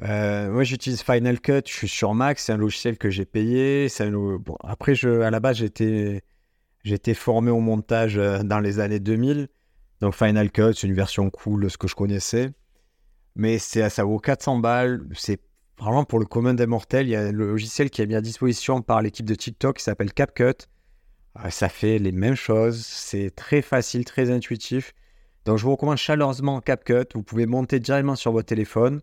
euh, moi j'utilise Final Cut, je suis sur Mac, c'est un logiciel que j'ai payé. Bon, après, je, à la base, j'étais, j'étais formé au montage euh, dans les années 2000. Donc Final Cut, c'est une version cool de ce que je connaissais. Mais c'est, ça vaut 400 balles. C'est vraiment pour le commun des mortels. Il y a le logiciel qui est mis à disposition par l'équipe de TikTok qui s'appelle CapCut. Euh, ça fait les mêmes choses. C'est très facile, très intuitif. Donc je vous recommande chaleureusement CapCut. Vous pouvez monter directement sur votre téléphone.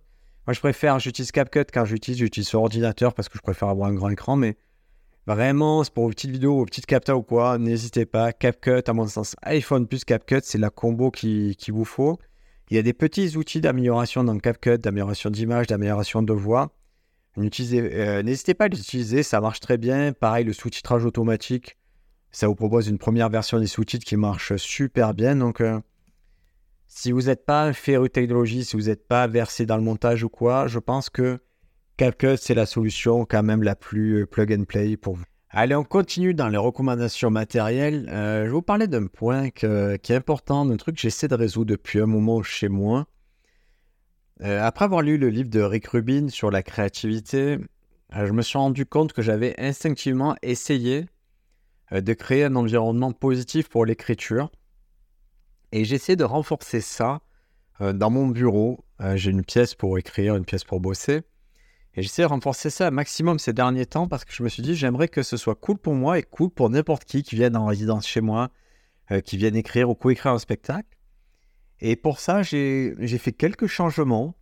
Moi je préfère, j'utilise CapCut quand j'utilise, j'utilise sur ordinateur parce que je préfère avoir un grand écran. Mais vraiment, c'est pour vos petites vidéos, vos petites capteurs ou quoi, n'hésitez pas. CapCut, à mon sens, iPhone plus CapCut, c'est la combo qu'il qui vous faut. Il y a des petits outils d'amélioration dans CapCut, d'amélioration d'image, d'amélioration de voix. Euh, n'hésitez pas à l'utiliser, ça marche très bien. Pareil, le sous-titrage automatique, ça vous propose une première version des sous-titres qui marche super bien. Donc, euh, si vous n'êtes pas féru technologie, si vous n'êtes pas versé dans le montage ou quoi, je pense que CapCut, c'est la solution quand même la plus euh, plug and play pour vous? Allez, on continue dans les recommandations matérielles. Euh, je vous parler d'un point qui est important, d'un truc que j'essaie de résoudre depuis un moment chez moi. Euh, après avoir lu le livre de Rick Rubin sur la créativité, euh, je me suis rendu compte que j'avais instinctivement essayé de créer un environnement positif pour l'écriture. Et j'essaie de renforcer ça dans mon bureau. J'ai une pièce pour écrire, une pièce pour bosser. Et j'essaie de renforcer ça un maximum ces derniers temps parce que je me suis dit, j'aimerais que ce soit cool pour moi et cool pour n'importe qui qui vienne en résidence chez moi, euh, qui vienne écrire ou co-écrire un spectacle. Et pour ça, j'ai fait quelques changements.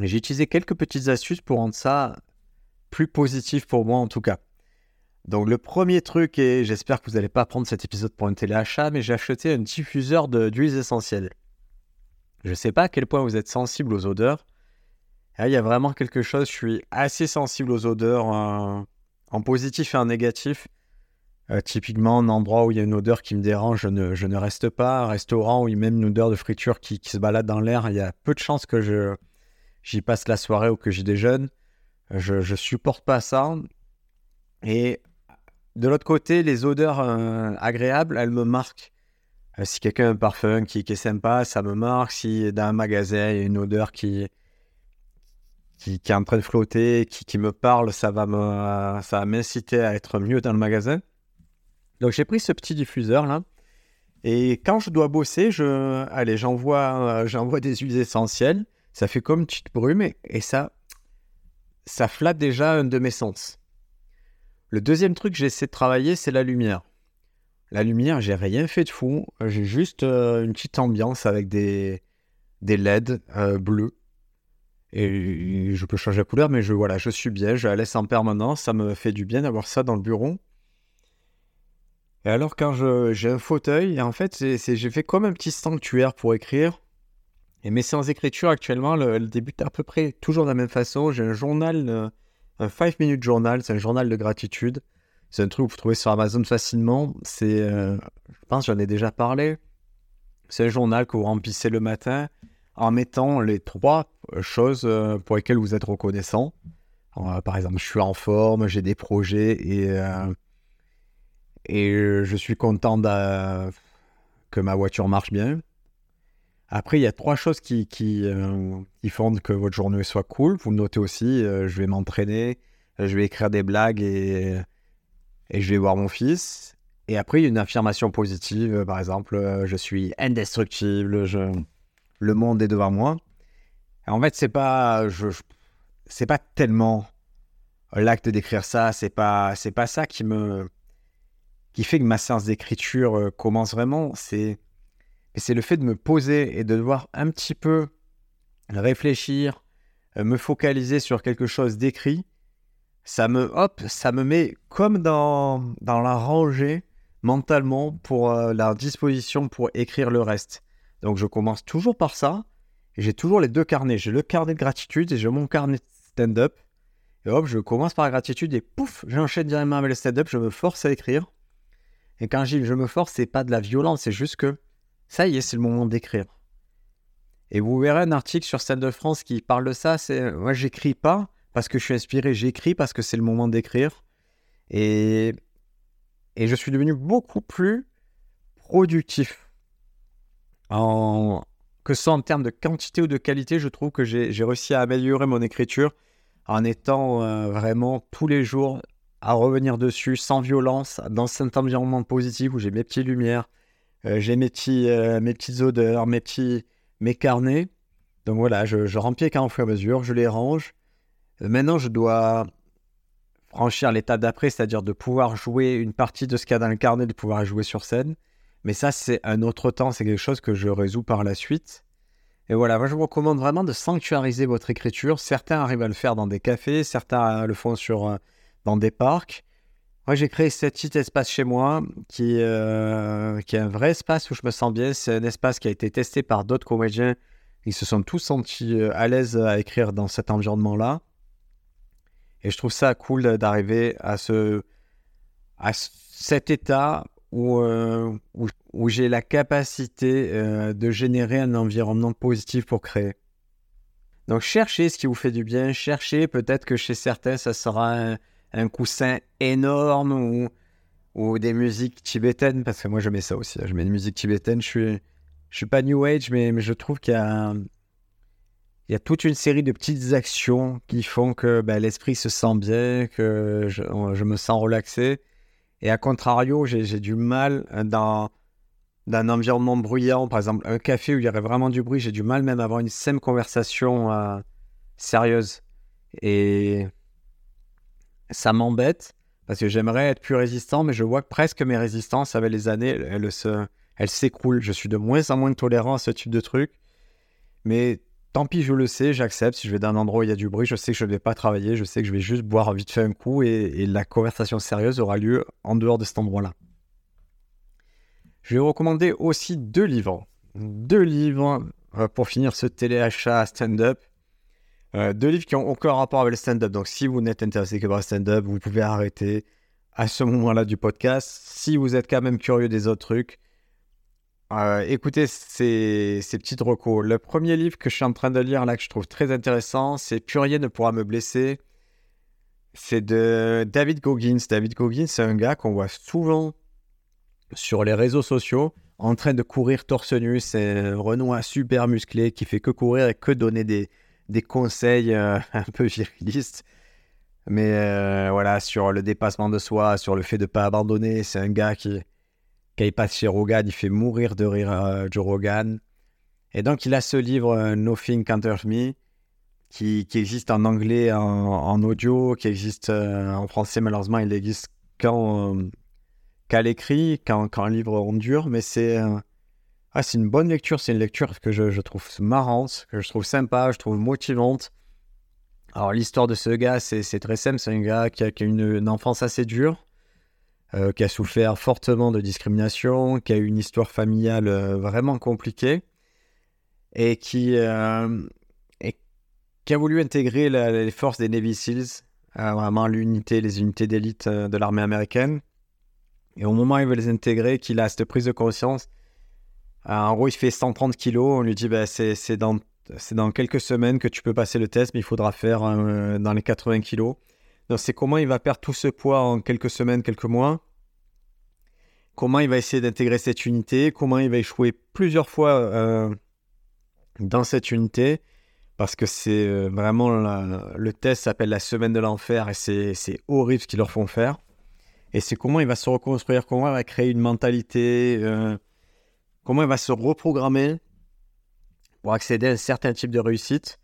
J'ai utilisé quelques petites astuces pour rendre ça plus positif pour moi en tout cas. Donc le premier truc, et j'espère que vous n'allez pas prendre cet épisode pour un téléachat, mais j'ai acheté un diffuseur d'huiles essentielles. Je ne sais pas à quel point vous êtes sensible aux odeurs, il y a vraiment quelque chose, je suis assez sensible aux odeurs euh, en positif et en négatif. Euh, typiquement, un endroit où il y a une odeur qui me dérange, je ne, je ne reste pas. Un restaurant où il y a même une odeur de friture qui, se balade dans l'air, il y a peu de chances que je, j'y passe la soirée ou que j'y déjeune. Je ne supporte pas ça. Et de l'autre côté, les odeurs euh, agréables, elles me marquent. si quelqu'un a un parfum qui, qui, est sympa, ça me marque. Si dans un magasin, il y a une odeur qui, qui, est en train de flotter, qui, me parle, ça va m'inciter à être mieux dans le magasin. Donc j'ai pris ce petit diffuseur là. Et quand je dois bosser, je, allez, j'envoie, j'envoie des huiles essentielles. Ça fait comme une petite brume et, ça, ça flatte déjà un de mes sens. Le deuxième truc que j'essaie de travailler, c'est la lumière. La lumière, j'ai rien fait de fou. J'ai juste euh, une petite ambiance avec des, des LED euh, bleus et je peux changer la couleur, mais je, voilà, je suis bien, je la laisse en permanence, ça me fait du bien d'avoir ça dans le bureau. Et alors quand j'ai un fauteuil, en fait, j'ai fait comme un petit sanctuaire pour écrire. Et mes séances d'écriture actuellement, elles débutent à peu près toujours de la même façon. J'ai un journal, euh, un 5 minutes journal, c'est un journal de gratitude. C'est un truc que vous trouvez sur Amazon facilement. C'est, euh, je pense, j'en ai déjà parlé. C'est un journal que vous remplissez le matin en mettant les trois choses euh, pour lesquelles vous êtes reconnaissant. Euh, par exemple, je suis en forme, j'ai des projets et, euh, et je suis content que ma voiture marche bien. Après, il y a trois choses qui, qui, font que votre journée soit cool. Vous notez aussi, je vais m'entraîner, je vais écrire des blagues et, et je vais voir mon fils. Et après, il y a une affirmation positive, par exemple, je suis indestructible, le monde est devant moi. en fait, c'est pas, je, c'est pas tellement l'acte d'écrire ça, c'est pas, c'est pas ça qui me, qui fait que ma séance d'écriture euh, commence vraiment. C'est, c'est le fait de me poser et de devoir un petit peu réfléchir, euh, me focaliser sur quelque chose d'écrit. Ça me, hop, ça me met comme dans, dans la rangée mentalement pour euh, la disposition pour écrire le reste. Donc je commence toujours par ça. J'ai toujours les deux carnets. J'ai le carnet de gratitude et j'ai mon carnet de stand-up. Et hop, je commence par la gratitude et pouf, j'enchaîne directement avec le stand-up. Je me force à écrire. Et quand je dis je me force, c'est pas de la violence, c'est juste que ça y est, c'est le moment d'écrire. Et vous verrez un article sur Stade de France qui parle de ça. C'est moi, j'écris pas parce que je suis inspiré, j'écris parce que c'est le moment d'écrire. Et, et je suis devenu beaucoup plus productif. Que ce soit en termes de quantité ou de qualité, je trouve que j'ai réussi à améliorer mon écriture en étant euh, vraiment tous les jours à revenir dessus sans violence, dans cet environnement positif où j'ai mes petites lumières, euh, j'ai mes, euh, mes petites odeurs, mes petits mes carnets. Donc voilà, je, je remplis les carnets au fur et à mesure, je les range. maintenant, je dois franchir l'étape d'après, c'est-à-dire de pouvoir jouer une partie de ce qu'il y a dans le carnet, de pouvoir jouer sur scène. Mais ça, c'est un autre temps, c'est quelque chose que je résous par la suite. Et voilà, moi je vous recommande vraiment de sanctuariser votre écriture. Certains arrivent à le faire dans des cafés, certains le font sur, euh, dans des parcs. Moi j'ai créé ce petit espace chez moi qui, euh, qui est un vrai espace où je me sens bien. C'est un espace qui a été testé par d'autres comédiens. Ils se sont tous sentis euh, à l'aise à écrire dans cet environnement-là. Et je trouve ça cool d'arriver à, ce, à cet état où, où, où j'ai la capacité euh, de générer un environnement positif pour créer. Donc cherchez ce qui vous fait du bien, cherchez peut-être que chez certains ça sera un, coussin énorme ou, des musiques tibétaines, parce que moi je mets ça aussi, je mets une musique tibétaine, je suis, je suis pas New Age, mais, je trouve qu'il y a, toute une série de petites actions qui font que ben, l'esprit se sent bien, que je, me sens relaxé. Et à contrario, j'ai du mal dans d'un environnement bruyant, par exemple un café où il y aurait vraiment du bruit, j'ai du mal même à avoir une simple conversation euh, sérieuse. Et ça m'embête parce que j'aimerais être plus résistant, mais je vois que presque mes résistances avec les années, elles s'écroulent. Je suis de moins en moins tolérant à ce type de truc. Mais tant pis, je le sais, j'accepte. Si je vais dans un endroit où il y a du bruit, je sais que je ne vais pas travailler, je sais que je vais juste boire vite fait un coup et, la conversation sérieuse aura lieu en dehors de cet endroit-là. Je vais vous recommander aussi deux livres. Deux livres euh, pour finir ce téléachat stand-up. Euh, deux livres qui ont aucun rapport avec le stand-up. Donc, si vous n'êtes intéressé que par le stand-up, vous pouvez arrêter à ce moment-là du podcast. Si vous êtes quand même curieux des autres trucs, euh, écoutez ces, ces petites recos. Le premier livre que je suis en train de lire là, que je trouve très intéressant, c'est Plus rien ne pourra me blesser. C'est de David Goggins. David Goggins, c'est un gars qu'on voit souvent sur les réseaux sociaux en train de courir torse nu. C'est un Renoir super musclé qui fait que courir et que donner des, des conseils euh, un peu virilistes. Mais euh, voilà, sur le dépassement de soi, sur le fait de ne pas abandonner, c'est un gars qui, quand il passe chez Rogan, il fait mourir de rire euh, Joe Rogan. Et donc, il a ce livre, Nothing Can't Hurt Me, qui, existe en anglais, en, audio, qui existe en français, malheureusement, il existe qu'en qu'à l'écrit, quand, un livre en dure, mais c'est euh, ah, une bonne lecture, c'est une lecture que je, trouve marrante, que je trouve sympa, je trouve motivante. Alors l'histoire de ce gars, c'est très simple, c'est un gars qui a une, enfance assez dure, euh, qui a souffert fortement de discrimination, qui a eu une histoire familiale euh, vraiment compliquée, et qui, euh, et qui a voulu intégrer les forces des Navy Seals, vraiment l'unité, les unités d'élite de l'armée américaine. Et au moment où il veut les intégrer, qu'il a cette prise de conscience, en gros, il fait 130 kilos. On lui dit bah, c'est dans, dans quelques semaines que tu peux passer le test, mais il faudra faire dans les 80 kilos. C'est comment il va perdre tout ce poids en quelques semaines, quelques mois. Comment il va essayer d'intégrer cette unité. Comment il va échouer plusieurs fois euh, dans cette unité. Parce que c'est vraiment le test s'appelle la semaine de l'enfer et c'est horrible ce qu'ils leur font faire. Et c'est comment il va se reconstruire, comment il va créer une mentalité, euh, comment il va se reprogrammer pour accéder à un certain type de réussite.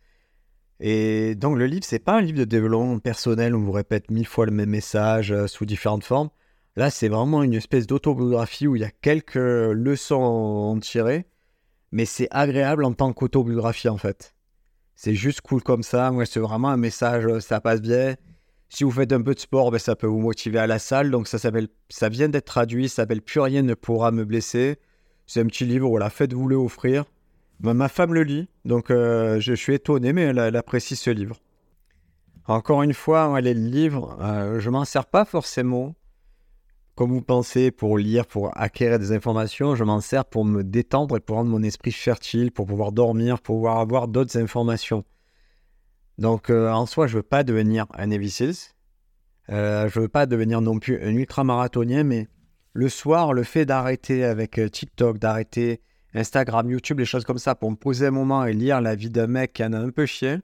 Et donc le livre, c'est pas un livre de développement personnel où on vous répète mille fois le même message euh, sous différentes formes. Là, c'est vraiment une espèce d'autobiographie où il y a quelques leçons à en tirer, mais c'est agréable en tant qu'autobiographie en fait. C'est juste cool comme ça. Moi, c'est vraiment un message, ça passe bien. Si vous faites un peu de sport, ben, ça peut vous motiver à la salle. Donc ça s'appelle, ça vient d'être traduit, ça s'appelle Plus rien ne pourra me blesser. C'est un petit livre, voilà, faites-vous le offrir. Ma femme le lit, donc euh, je, suis étonné, mais elle, apprécie ce livre. Encore une fois, les livres, euh, je m'en sers pas forcément comme vous pensez, pour lire, pour acquérir des informations. Je m'en sers pour me détendre et pour rendre mon esprit fertile, pour pouvoir dormir, pour pouvoir avoir d'autres informations. Donc, euh, en soi, je veux pas devenir un Seals. Euh, je veux pas devenir non plus un ultramarathonien, mais le soir, le fait d'arrêter avec euh, TikTok, d'arrêter Instagram, YouTube, les choses comme ça, pour me poser un moment et lire la vie d'un mec qui en a un peu chier,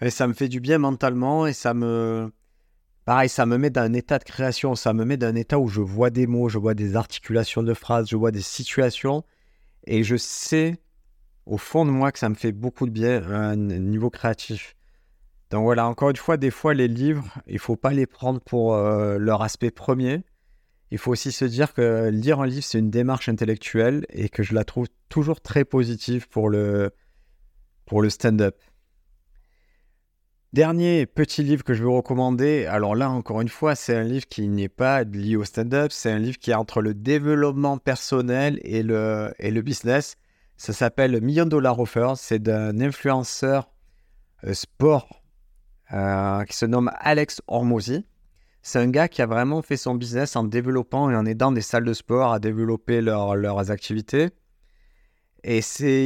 et ça me fait du bien mentalement et ça me. Pareil, ça me met dans un état de création, ça me met dans un état où je vois des mots, je vois des articulations de phrases, je vois des situations, et je sais au fond de moi que ça me fait beaucoup de bien à un niveau créatif. Donc voilà, encore une fois, des fois, les livres, il faut pas les prendre pour euh, leur aspect premier. Il faut aussi se dire que lire un livre, c'est une démarche intellectuelle et que je la trouve toujours très positive pour le, pour le stand-up. Dernier petit livre que je veux recommander, alors là encore une fois, c'est un livre qui n'est pas lié au stand-up, c'est un livre qui est entre le développement personnel et le, et le business. Ça s'appelle Million Dollar Offer, c'est d'un influenceur euh, sport euh, qui se nomme Alex Hormozy. C'est un gars qui a vraiment fait son business en développant et en aidant des salles de sport à développer leurs activités. Et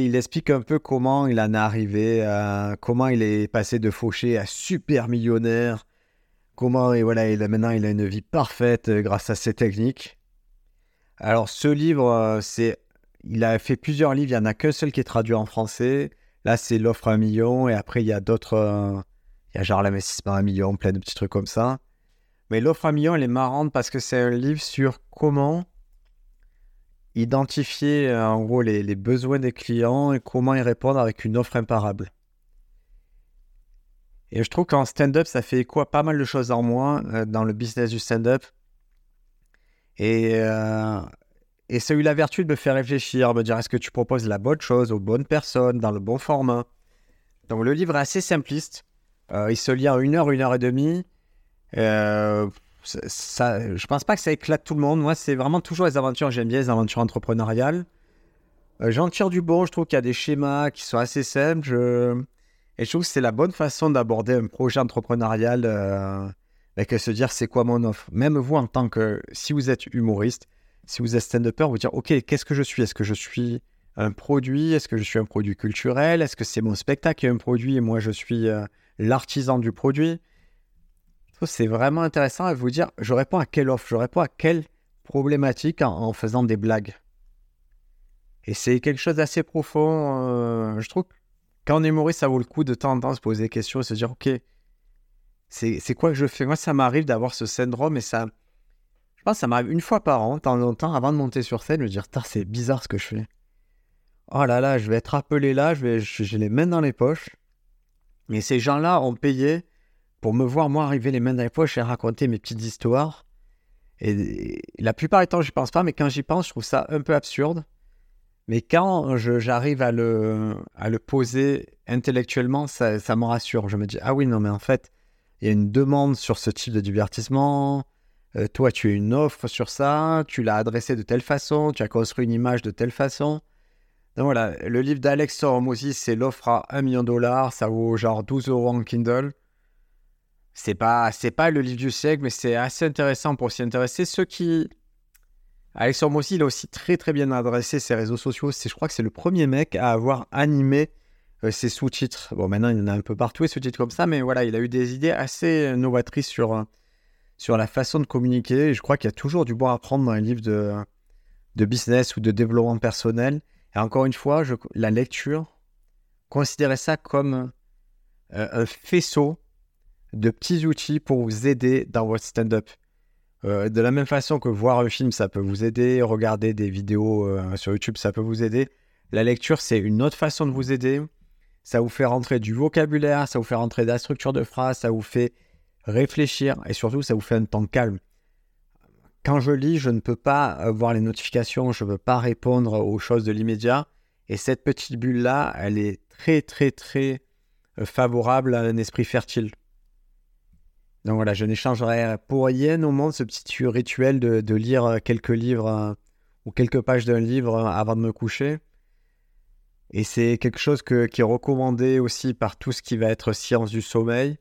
il explique un peu comment il en est arrivé, comment il est passé de fauché à super millionnaire, comment et voilà, il a, maintenant il a une vie parfaite euh, grâce à ses techniques. Alors ce livre, euh, c'est, il a fait plusieurs livres, il n'y en a qu'un seul qui est traduit en français. Là, c'est l'offre à un million et après il y a d'autres il y a genre l'investissement à un million, plein de petits trucs comme ça. Mais l'offre à million, elle est marrante parce que c'est un livre sur comment identifier euh, en gros les, besoins des clients et comment y répondre avec une offre imparable. Et je trouve qu'en stand-up, ça fait quoi pas mal de choses en moi euh, dans le business du stand-up. Et, euh, et ça a eu la vertu de me faire réfléchir, me dire est-ce que tu proposes la bonne chose aux bonnes personnes, dans le bon format? Donc le livre est assez simpliste. Il se lit en une heure, une heure et demie. Euh, ça, je pense pas que ça éclate tout le monde. Moi, c'est vraiment toujours les aventures. J'aime bien les aventures entrepreneuriales. Euh, j'en tire du bon. Je trouve qu'il y a des schémas qui sont assez simples. Et je trouve que c'est la bonne façon d'aborder un projet entrepreneurial avec se dire c'est quoi mon offre. Même vous, en tant que. Si vous êtes humoriste, si vous êtes stand-upper, vous dire ok, qu'est-ce que je suis? Est-ce que je suis un produit? Est-ce que je suis un produit culturel? Est-ce que c'est mon spectacle qui est un produit et moi je suis l'artisan du produit? C'est vraiment intéressant à vous dire, je réponds à quelle offre, je réponds à quelle problématique en, faisant des blagues. Et c'est quelque chose d'assez profond. Euh, je trouve quand on est humoriste, ça vaut le coup de temps en temps se poser des questions et se dire, ok, c'est quoi que je fais? Moi, ça m'arrive d'avoir ce syndrome et ça... Je pense que ça m'arrive une fois par an, de temps en temps, avant de monter sur scène, de me dire, c'est bizarre ce que je fais. Oh là là, je vais être appelé là, je vais, j'ai les mains dans les poches. Et ces gens-là ont payé pour me voir, moi, arriver les mains dans les poches et raconter mes petites histoires. Et, la plupart du temps, je pense pas, mais quand j'y pense, je trouve ça un peu absurde. Mais quand j'arrive à le, poser intellectuellement, ça, ça, me rassure. Je me dis, ah oui, non, mais en fait, il y a une demande sur ce type de divertissement. Euh, toi, tu as une offre sur ça, tu l'as adressé de telle façon, tu as construit une image de telle façon. Donc voilà, le livre d'Alex Hormozy, c'est l'offre à 1 million de dollars, ça vaut genre 12 euros en Kindle. C'est pas, c'est pas le livre du siècle, mais c'est assez intéressant pour s'y intéresser. Ceux qui. Alex Hormozy, il a aussi très très bien adressé ses réseaux sociaux. C'est, je crois que c'est le premier mec à avoir animé euh, ses sous-titres. Bon, maintenant, il y en a un peu partout, les sous-titres comme ça, mais voilà, il a eu des idées assez novatrices sur, euh, sur la façon de communiquer. Et je crois qu'il y a toujours du bon à prendre dans les livres de, de business ou de développement personnel. Et encore une fois, la lecture, considérez ça comme euh, un faisceau de petits outils pour vous aider dans votre stand-up. Euh, de la même façon que voir un film, ça peut vous aider, regarder des vidéos euh, sur YouTube, ça peut vous aider. La lecture, c'est une autre façon de vous aider. Ça vous fait rentrer du vocabulaire, ça vous fait rentrer de la structure de phrase, ça vous fait réfléchir et surtout, ça vous fait un temps calme quand je lis, je ne peux pas voir les notifications, je ne peux pas répondre aux choses de l'immédiat. Et cette petite bulle-là, elle est très, très, très euh, favorable à un esprit fertile. Donc voilà, je n'échangerai pour rien au monde ce petit rituel de, lire euh, quelques livres ou quelques pages d'un livre avant de me coucher. Et c'est quelque chose qui est recommandé aussi par tout ce qui va être science du sommeil.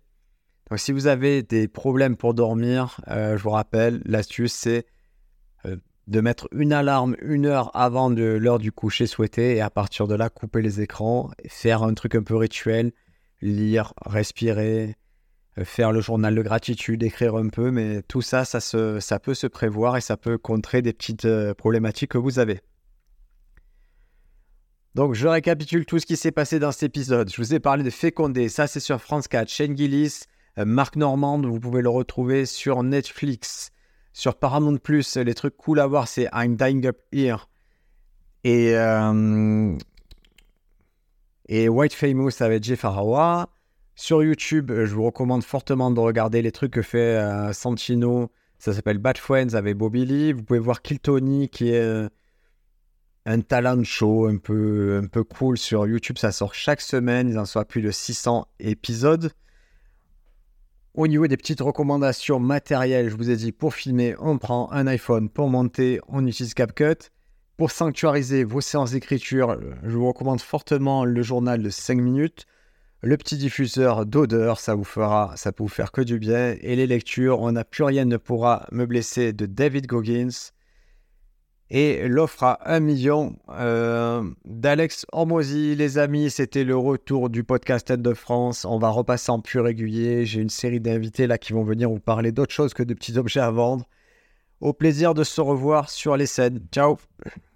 Donc si vous avez des problèmes pour dormir, euh, je vous rappelle, l'astuce c'est euh, de mettre une alarme une heure avant de l'heure du coucher souhaité et à partir de là couper les écrans, faire un truc un peu rituel, lire, respirer, euh, faire le journal de gratitude, écrire un peu, mais tout ça, ça, se, ça peut se prévoir et ça peut contrer des petites euh, problématiques que vous avez. Donc je récapitule tout ce qui s'est passé dans cet épisode. Je vous ai parlé de Fécondé, ça c'est sur France 4, Shane Gillis, euh, Marc Normand, vous pouvez le retrouver sur Netflix. Sur Paramount Plus, les trucs cool à voir, c'est I'm Dying Up Here et, et White Famous avec Jeff Arawa. Sur YouTube, je vous recommande fortement de regarder les trucs que fait euh, Santino. Ça s'appelle Bad Friends avec Bobby Lee. Vous pouvez voir Kill Tony qui est euh, un talent show un peu, un peu cool sur YouTube. Ça sort chaque semaine. Ils en sont à plus de 600 épisodes. Au niveau des petites recommandations matérielles, je vous ai dit pour filmer, on prend un iPhone. Pour monter, on utilise CapCut. Pour sanctuariser vos séances d'écriture, je vous recommande fortement le journal de 5 minutes. Le petit diffuseur d'odeur, ça vous fera, ça peut vous faire que du bien. Et les lectures, on n'a plus rien ne pourra me blesser de David Goggins et l'offre à 1 million euh, d'Alex Hormozy. Les amis, c'était le retour du podcast Tête de France. On va repasser en plus régulier. J'ai une série d'invités là qui vont venir vous parler d'autre chose que de petits objets à vendre. Au plaisir de se revoir sur les scènes. Ciao